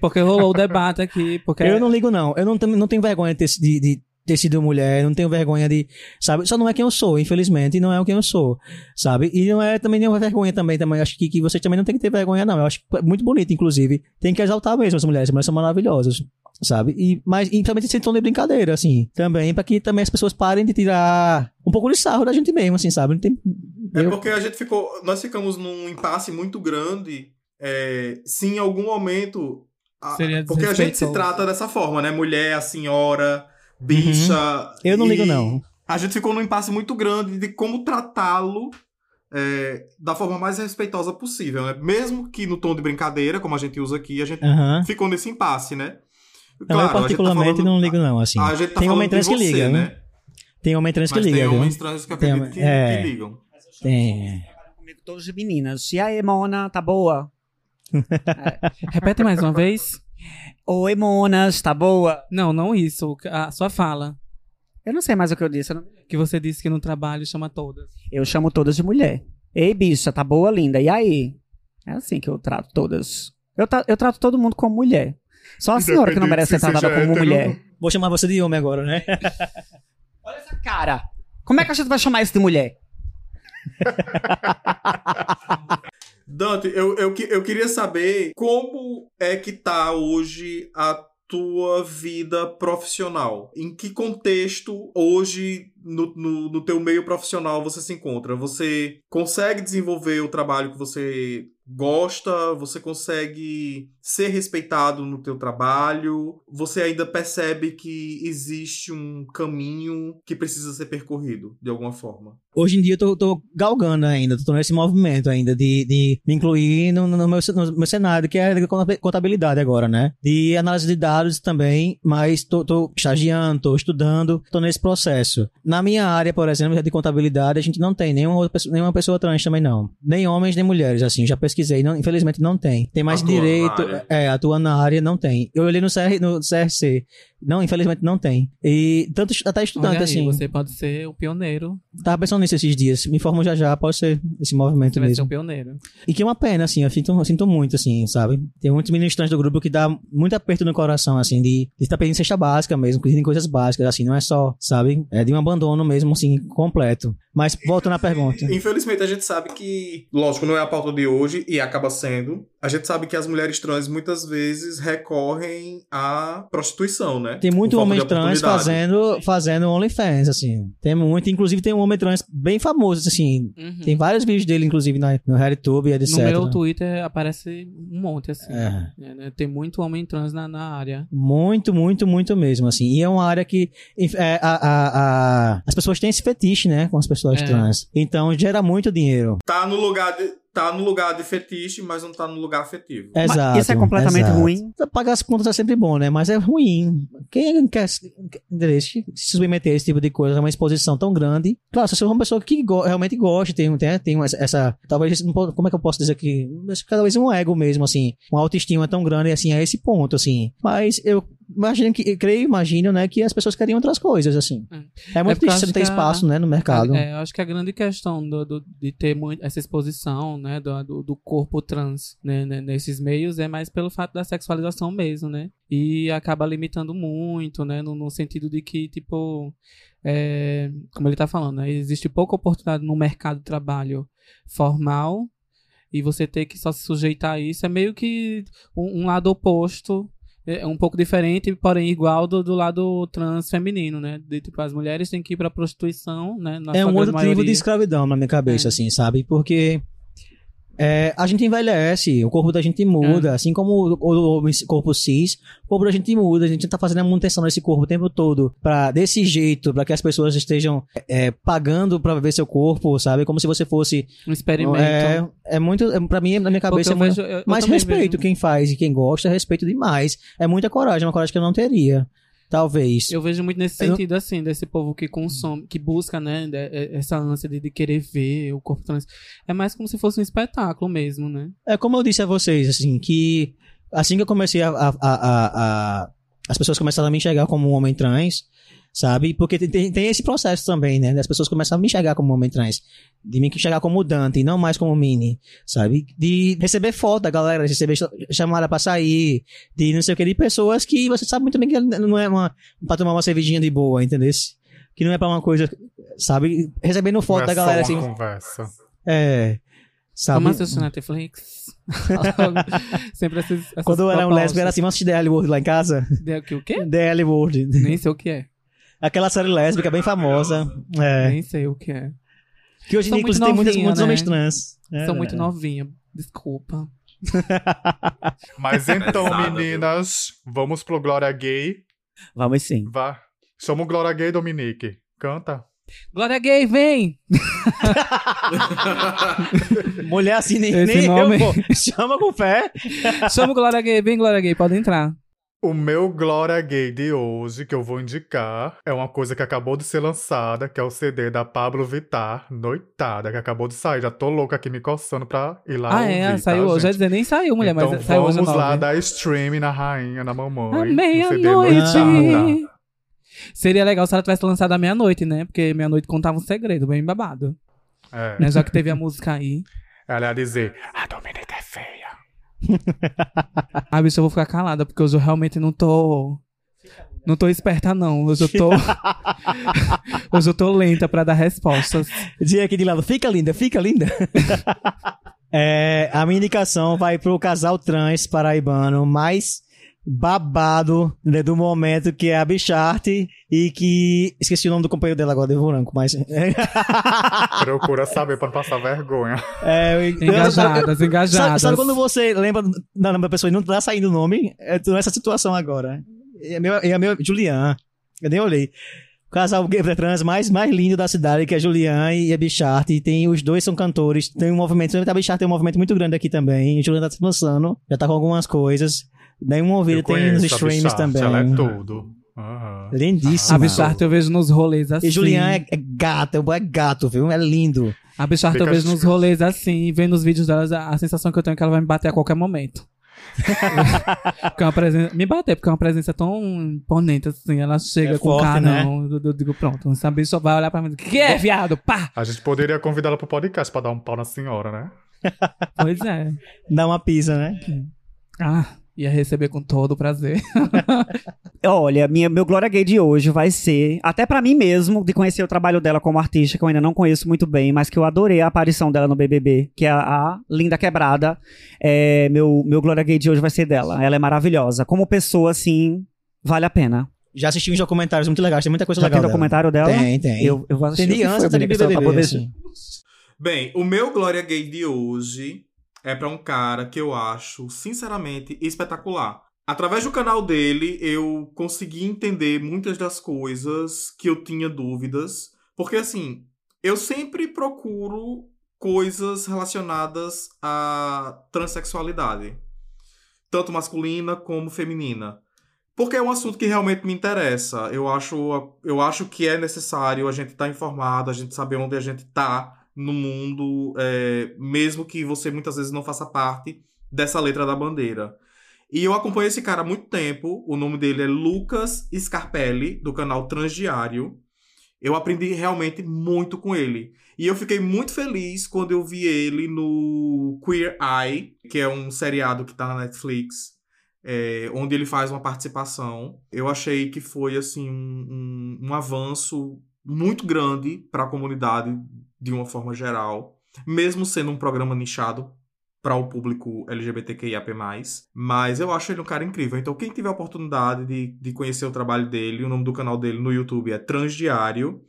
Porque rolou o debate aqui. Porque eu não ligo, não. Eu não, tenho- não tenho vergonha de ter, de, de ter sido mulher, não tenho vergonha de, sabe? Só não é quem eu sou, infelizmente, não é o quem eu sou, sabe? E não é também nenhuma vergonha também, também. Acho que, que vocês também não tem que ter vergonha, não. Eu acho muito bonito, inclusive. Tem que exaltar mesmo as mulheres, as mulheres são maravilhosas. Sabe? E, mas, e também esse tom de brincadeira, assim. Também, pra que também as pessoas parem de tirar um pouco de sarro da gente mesmo, assim, sabe? Não tem, É eu- porque a gente ficou. Nós ficamos num impasse muito grande. é, se em algum momento. a- Seria porque a gente se trata dessa forma, né? Mulher, a senhora, bicha. Uhum. Eu não ligo, não. A gente ficou num impasse muito grande de como tratá-lo é, da forma mais respeitosa possível, né? Mesmo que no tom de brincadeira, como a gente usa aqui, a gente Aham. ficou nesse impasse, né? Não, eu a gente tá particularmente falando- não ligo, não, assim. A gente tá Tem homem trans que liga, né? né? Tem homem trans que liga, tem homens trans que eu Tem acredito que, é. que ligam. Tem. Comigo todos de meninas. E aí, Mona, tá boa? *laughs* Repete mais uma vez. Oi, Monas, tá boa? Não, não isso. A sua fala. Eu não sei mais o que eu disse. eu não- Que você disse que no trabalho chama todas. Eu chamo todas de mulher. Ei, bicha, tá boa, linda? E aí? É assim que eu trato todas. Eu, tra- eu trato todo mundo como mulher. Só a senhora que não merece ser tratada como hétero. mulher. Vou chamar você de homem agora, né? *laughs* Olha essa cara. Como é que a gente vai chamar isso de mulher? *laughs* Dante, eu, eu, que- eu queria saber como é que tá hoje a tua vida profissional. Em que contexto hoje no, no, no teu meio profissional você se encontra? Você consegue desenvolver o trabalho que você gosta? Você consegue ser respeitado no teu trabalho? Você ainda percebe que existe um caminho que precisa ser percorrido de alguma forma? Hoje em dia eu tô, tô galgando ainda, tô nesse movimento ainda de, de me incluir no, no meu, no meu cenário, que é de contabilidade agora, né? De análise de dados também, mas tô, tô estagiando, tô estudando, tô nesse processo. Na minha área, por exemplo, de contabilidade, a gente não tem nenhuma, outra pessoa- nenhuma pessoa trans também não. Nem homens, nem mulheres, assim, já pesquisei, não, infelizmente não tem. Tem mais direito, é, atuando na área, não tem. Eu olhei no, CR, no CRC, não, infelizmente não tem. E tanto até estudante, aí, assim. você pode ser o pioneiro. Tava pensando nisso esses dias. Me informo já já, pode ser esse movimento Você vai ser mesmo. o pioneiro. E que é uma pena, assim, eu sinto, eu sinto muito, assim, sabe? Tem muitos ministrantes do grupo que dá muito aperto no coração, assim, de estar pedindo cesta básica mesmo, pedindo coisas básicas, assim, não é só, sabe? É de um abandono mesmo, assim, completo. Mas voltando à pergunta. Infelizmente, a gente sabe que, lógico, não é a pauta de hoje e acaba sendo. A gente sabe que as mulheres trans muitas vezes recorrem à prostituição, né? Tem muito homem trans fazendo, fazendo OnlyFans, assim. Tem muito, inclusive tem um homem trans bem famoso, assim. Uhum. Tem vários vídeos dele, inclusive, na, no RedTube e etc. No meu Twitter aparece um monte, assim. É. É, né? Tem muito homem trans na, na área. Muito, muito, muito mesmo, assim. E é uma área que é, a, a- a- as pessoas têm esse fetiche, né, com as pessoas É. trans. Então gera muito dinheiro. Tá no lugar de, tá no lugar de fetiche, mas não tá no lugar afetivo. Mas Exato. isso é completamente exato. ruim? Pagar as contas é sempre bom, né? Mas é ruim. Quem quer se se submeter a esse tipo de coisa, a uma exposição tão grande? Claro, se você é uma pessoa que go- realmente gosta, tem, tem, tem essa, essa- Talvez, como é que eu posso dizer que. Talvez um ego mesmo, assim. Uma autoestima tão grande, assim, a esse ponto, assim. Mas eu imagino que, creio, imagino, né, que as pessoas queriam outras coisas, assim. É muito porque eu difícil não ter que a- espaço, né, no mercado. É, eu acho que a grande questão do, do- de ter muito essa exposição, né, do, do, corpo trans né, né, nesses meios é mais pelo fato da sexualização mesmo, né? E acaba limitando muito, né, no, no sentido de que, tipo, é, como ele tá falando, né, existe pouca oportunidade no mercado de trabalho formal e você ter que só se sujeitar a isso é meio que um, um lado oposto é um pouco diferente, porém igual do, do lado trans feminino, né? De, tipo, as mulheres têm que ir pra prostituição, né? na é um outro tipo de escravidão na minha cabeça, É. assim, sabe? Porque é, a gente envelhece, o corpo da gente muda, assim como o, o- o corpo cis, o corpo da gente muda, a gente tá fazendo a manutenção desse corpo o tempo todo, pra, desse jeito, pra que as pessoas estejam é, pagando pra ver seu corpo, sabe? Como se você fosse. Um experimento. É, é muito. É, pra mim, na minha cabeça, eu é muito. vejo- eu- também respeito vejo- quem faz e quem gosta, respeito demais. É muita coragem, uma coragem que eu não teria. Talvez. Eu vejo muito nesse Eu- sentido, assim, desse povo que consome, que busca, né, e- essa ânsia de, de querer ver o corpo trans. É mais como se fosse um espetáculo mesmo, né? É como eu disse a vocês, assim, que assim que eu comecei a. a, a, a- a- as pessoas começaram a me enxergar como um homem trans, sabe? Porque tem, tem, tem esse processo também, né? As pessoas começaram a me enxergar como homem trans. De me enxergar como Dante, e não mais como Mini, sabe? De receber foto da galera, de receber ch- chamada pra sair, de não sei o que, de pessoas que você sabe muito bem que não é uma. pra tomar uma cervejinha de boa, entendeu? Que não é pra uma coisa, sabe? Recebendo foto Não da é só galera uma assim. conversa. É. Sabe? Como assistir na Netflix? *laughs* Sempre esses, essas Quando eu era um lésbico, era assim, vamos assistir The L Word lá em casa. De- que o quê? The L Word. Nem sei o que é. Aquela série lésbica bem famosa. É. Nem sei o que é. Que hoje em São dia, inclusive, tem muitos, novinha, muitos né? homens trans. É, Sou né? muito novinha. Desculpa. *laughs* Mas então, Pesado, viu? meninas, vamos pro Glória Gay. Vamos sim. Vá. Somos Glória Gay, Dominique. Canta. Glória Gay, vem! *laughs* Mulher assim, nem, Esse nem nome- eu, pô. Chama com fé. Chama o Glória Gay, vem Glória Gay, pode entrar. O meu Glória Gay de hoje, que eu vou indicar, é uma coisa que acabou de ser lançada, que é o CD da Pablo Vittar, Noitada, que acabou de sair. Já tô louca aqui me coçando pra ir lá ah, ouvir, é, tá, saiu hoje. Já dizer, nem saiu, mulher, então mas saiu hoje vamos lá dar stream na rainha, na mamãe. À meia-noite. Seria legal se ela tivesse lançado à meia-noite, né? Porque meia-noite contava um segredo bem babado. É. Né? Já que teve a música aí. Ela ia dizer, a Dominica é feia. *laughs* Ah, bicho, eu vou ficar calada, porque eu realmente não tô. Não tô esperta, não. Hoje eu tô. *laughs* hoje eu tô lenta pra dar respostas. Dizia aqui de lado, fica linda, fica linda. *laughs* é, a minha indicação vai pro casal trans paraibano mais babado né, do momento, que é a Bicharte e que... Esqueci o nome do companheiro dela agora, deu branco, mas... *laughs* Procura saber pra não passar vergonha. é, Engajadas, Sabe, engajadas. sabe quando você lembra da nome da pessoa e não tá saindo o nome? É tô nessa situação agora. É meu, é meu Julian. Eu nem olhei. O casal gay trans mais, mais lindo da cidade, que é Julian e a Bichart. E tem, os dois são cantores. Tem um movimento. A Bichart tem um movimento muito grande aqui também. O Julian tá se lançando. Já tá com algumas coisas. Daí um ouvido Eu tem nos streams também. Ela é tudo. Aham. Lindíssima. A Bicharte eu vejo nos rolês assim. E Julian é, é gato, é gato, viu? É lindo. A Bicharte eu vejo nos rolês assim, e vendo os vídeos delas, a a sensação que eu tenho é que ela vai me bater a qualquer momento. *laughs* porque é uma presença, me bater, porque é uma presença tão imponente assim. Ela chega É com forte, carão. Eu, eu digo, pronto, essa bicha vai olhar pra mim e dizer, que é, viado? Pá! A gente poderia convidá-la pro podcast pra dar um pau na senhora, né? Pois é. *laughs* Dá uma pisa, né? Ah, ia receber com todo o prazer. *laughs* Olha, minha, meu Glória Gay de hoje vai ser, até pra mim mesmo, de conhecer o trabalho dela como artista, que eu ainda não conheço muito bem, mas que eu adorei a aparição dela no BBB, que é a, a Linda Quebrada. É, meu, meu Glória Gay de hoje vai ser dela. Ela é maravilhosa. Como pessoa, assim, vale a pena. Já assisti uns documentários muito legais, tem muita coisa Já legal. tem documentário dela? Tem, tem. Eu, eu vou assistir. Tem amiga, só pra BBB, poder-. Bem, o meu Glória Gay de hoje é pra um cara que eu acho, sinceramente, espetacular. Através do canal dele, eu consegui entender muitas das coisas que eu tinha dúvidas. Porque, assim, eu sempre procuro coisas relacionadas à transexualidade. Tanto masculina como feminina. Porque é um assunto que realmente me interessa. Eu acho, eu acho que é necessário a gente estar informado, a gente saber onde a gente está no mundo, é, mesmo que você muitas vezes não faça parte dessa letra da bandeira. E eu acompanho esse cara há muito tempo. O nome dele é Lucas Scarpelli, do canal Transdiário. Eu aprendi realmente muito com ele. E eu fiquei muito feliz quando eu vi ele no Queer Eye, que é um seriado que tá na Netflix, é, onde ele faz uma participação. Eu achei que foi assim um, um, um avanço muito grande para a comunidade de uma forma geral, mesmo sendo um programa nichado para o público LGBTQIAP+. Mas eu acho ele um cara incrível. Então, quem tiver a oportunidade de, de conhecer o trabalho dele, o nome do canal dele no YouTube é Transdiário.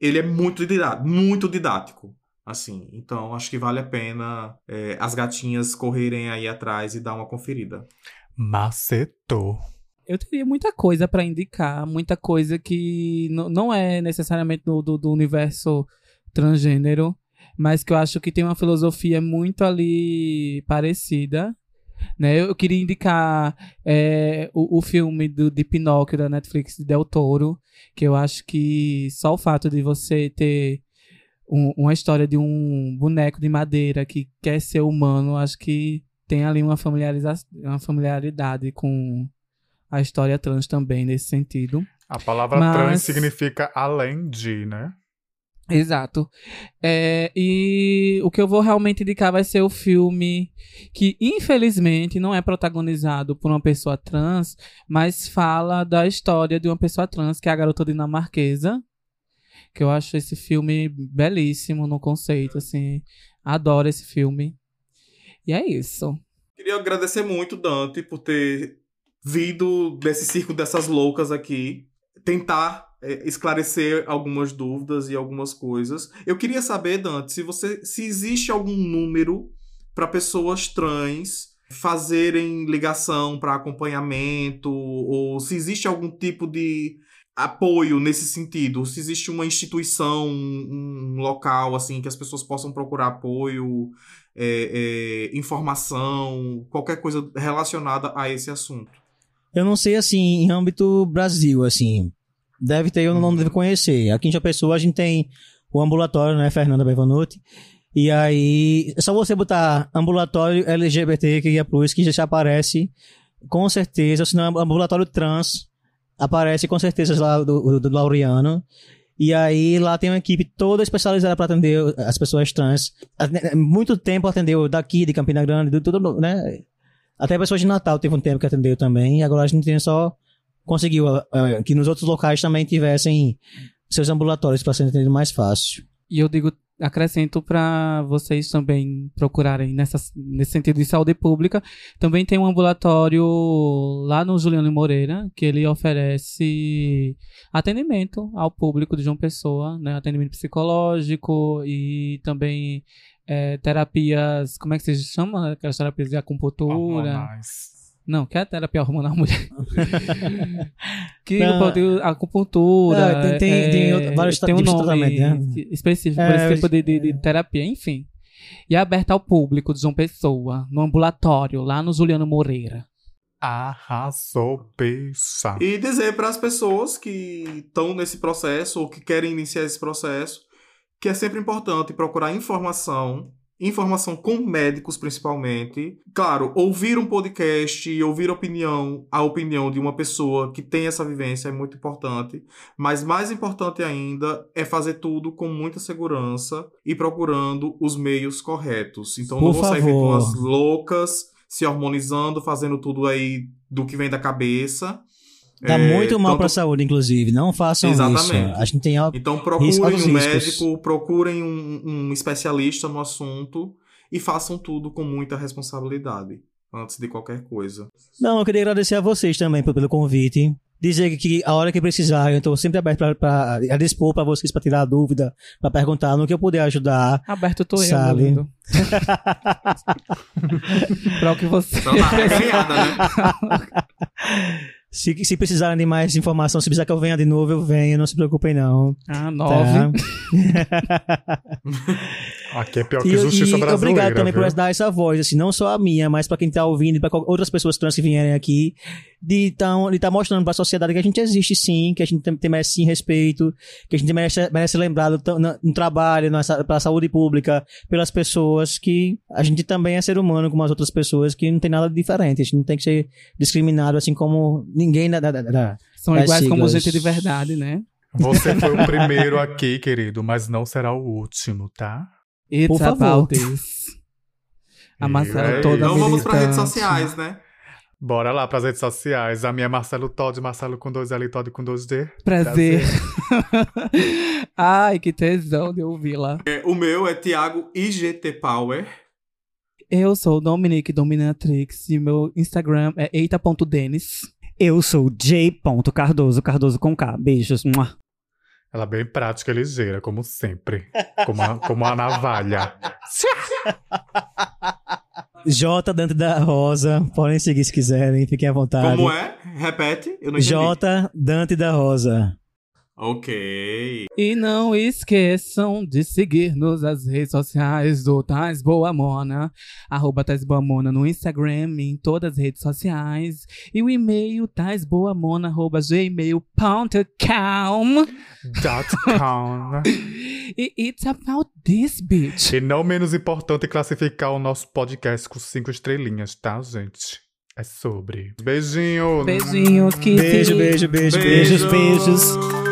Ele é muito didático, muito didático. Assim, então acho que vale a pena é, as gatinhas correrem aí atrás e dar uma conferida. Macetou. Eu teria muita coisa pra indicar, muita coisa que não é necessariamente do, do, do universo transgênero, mas que eu acho que tem uma filosofia muito ali parecida. Né? Eu queria indicar é, o, o filme do, de Pinóquio da Netflix de Del Toro, que eu acho que só o fato de você ter um- uma história de um boneco de madeira que quer ser humano, acho que tem ali uma, familiariza uma familiaridade com a história trans também nesse sentido. A palavra Mas- trans significa além de, né? Exato. É, e o que eu vou realmente indicar vai ser o filme que, infelizmente, não é protagonizado por uma pessoa trans, mas fala da história de uma pessoa trans, que é a garota dinamarquesa. Que eu acho esse filme belíssimo no conceito, assim. Adoro esse filme. E é isso. Queria agradecer muito, Dante, por ter vindo desse circo dessas loucas aqui, tentar esclarecer algumas dúvidas e algumas coisas. Eu queria saber, Dante, se você se existe algum número para pessoas trans fazerem ligação para acompanhamento ou se existe algum tipo de apoio nesse sentido, se existe uma instituição, um, um local assim que as pessoas possam procurar apoio, é, é, informação, qualquer coisa relacionada a esse assunto. Eu não sei, assim, em âmbito Brasil, assim. Deve ter, eu não devo conhecer. Aqui em Pessoa a gente tem o ambulatório, né, Fernanda Bevanuti. E aí, é só você botar ambulatório LGBTQIA+, que já aparece, com certeza, se não é ambulatório trans, aparece com certeza lá do, do, do Laureano. E aí, lá tem uma equipe toda especializada para atender as pessoas trans. Há Muito tempo atendeu daqui, de Campina Grande, de tudo, né? Até pessoas de Natal teve um tempo que atendeu também. E agora a gente tem só conseguiu ah, que nos outros locais também tivessem seus ambulatórios para ser atendido mais fácil. E eu digo, acrescento para vocês também procurarem nessa, nesse sentido de saúde pública. Também tem um ambulatório lá no Juliano Moreira, que ele oferece atendimento ao público de João Pessoa, né? Atendimento psicológico e também é, terapias, como é que se chama? Aquelas terapias de acupuntura. Hormonais. Não, que é a terapia hormonal mulher. *laughs* que Não. pode acupuntura. É, tem- tem- tem é, outro- vários tem um nome tratamento, né? específico É, para esse tipo de, de- de terapia, enfim. E é aberta ao público de João Pessoa, no ambulatório, lá no Juliano Moreira. Arrasou, bicha. E dizer para as pessoas que estão nesse processo ou que querem iniciar esse processo que é sempre importante procurar informação, informação com médicos principalmente. Claro, ouvir um podcast e ouvir opinião, a opinião de uma pessoa que tem essa vivência é muito importante, mas mais importante ainda é fazer tudo com muita segurança e procurando os meios corretos. Então não Por vou sair feito favor. umas loucas, se hormonizando, fazendo tudo aí do que vem da cabeça. Dá É, muito mal tanto- pra saúde, inclusive. Não façam Exatamente. isso. A gente tem algo. Então procurem um médico, procurem um, um especialista no assunto e façam tudo com muita responsabilidade antes de qualquer coisa. Não, eu queria agradecer a vocês também pelo, convite. Dizer que a hora que precisar, eu estou sempre aberto pra, pra, a dispor para vocês para tirar dúvida, para perguntar no que eu puder ajudar. Aberto tô eu, Sabe? meu lindo. *laughs* *laughs* pra o que você... Então *laughs* tá né? Se, se precisarem de mais informação, se precisar que eu venha de novo, eu venho, não se preocupem não. Ah, Tá? *laughs* Aqui é pior que E, justiça e brasileira. obrigado também viu? por dar essa voz, assim, não só a minha, mas para quem tá ouvindo, para outras pessoas trans que vierem aqui, de estar de tá mostrando para a sociedade que a gente existe sim, que a gente tem, tem merece sim respeito, que a gente merece, merece ser lembrado na- no trabalho, para a saúde pública, pelas pessoas, que a gente também é ser humano como as outras pessoas, que não tem nada de diferente, a gente não tem que ser discriminado assim como ninguém da. da, da- da- São iguais como siglas. gente de verdade, né? Você foi o primeiro aqui, querido, mas não será o último, tá? It's Por favor. about this. A Marcela E aí? toda Então vamos para redes militante. sociais, né? Bora lá pras redes sociais. A minha é Marcelo Todd, Marcelo com dois L, Todd com dois D. Prazer. *laughs* Ai, que tesão de ouvi-la. É, O meu é Thiago IGT Power. Eu sou Dominique Dominatrix e meu Instagram é eita.denis. Eu sou J. Cardoso, Cardoso com K. Beijos. Mua. Ela é bem prática e ligeira, como sempre. Como a, como a navalha. *laughs* J Dante da Rosa, podem seguir se quiserem, fiquem à vontade. Como é? Repete. Eu. J Dante da Rosa. Ok. E não esqueçam de seguir-nos nas redes sociais do Tais Boa Mona, arroba Tais Boa Mona no Instagram e em todas as redes sociais. E o e-mail taisboamona, arroba gmail.com. *laughs* E it's about this, bitch. E não menos importante classificar o nosso podcast com cinco estrelinhas, tá, gente? É sobre. Beijinho. Beijinhos, kisses. Beijo, beijo, beijo, beijo. Beijos, beijos.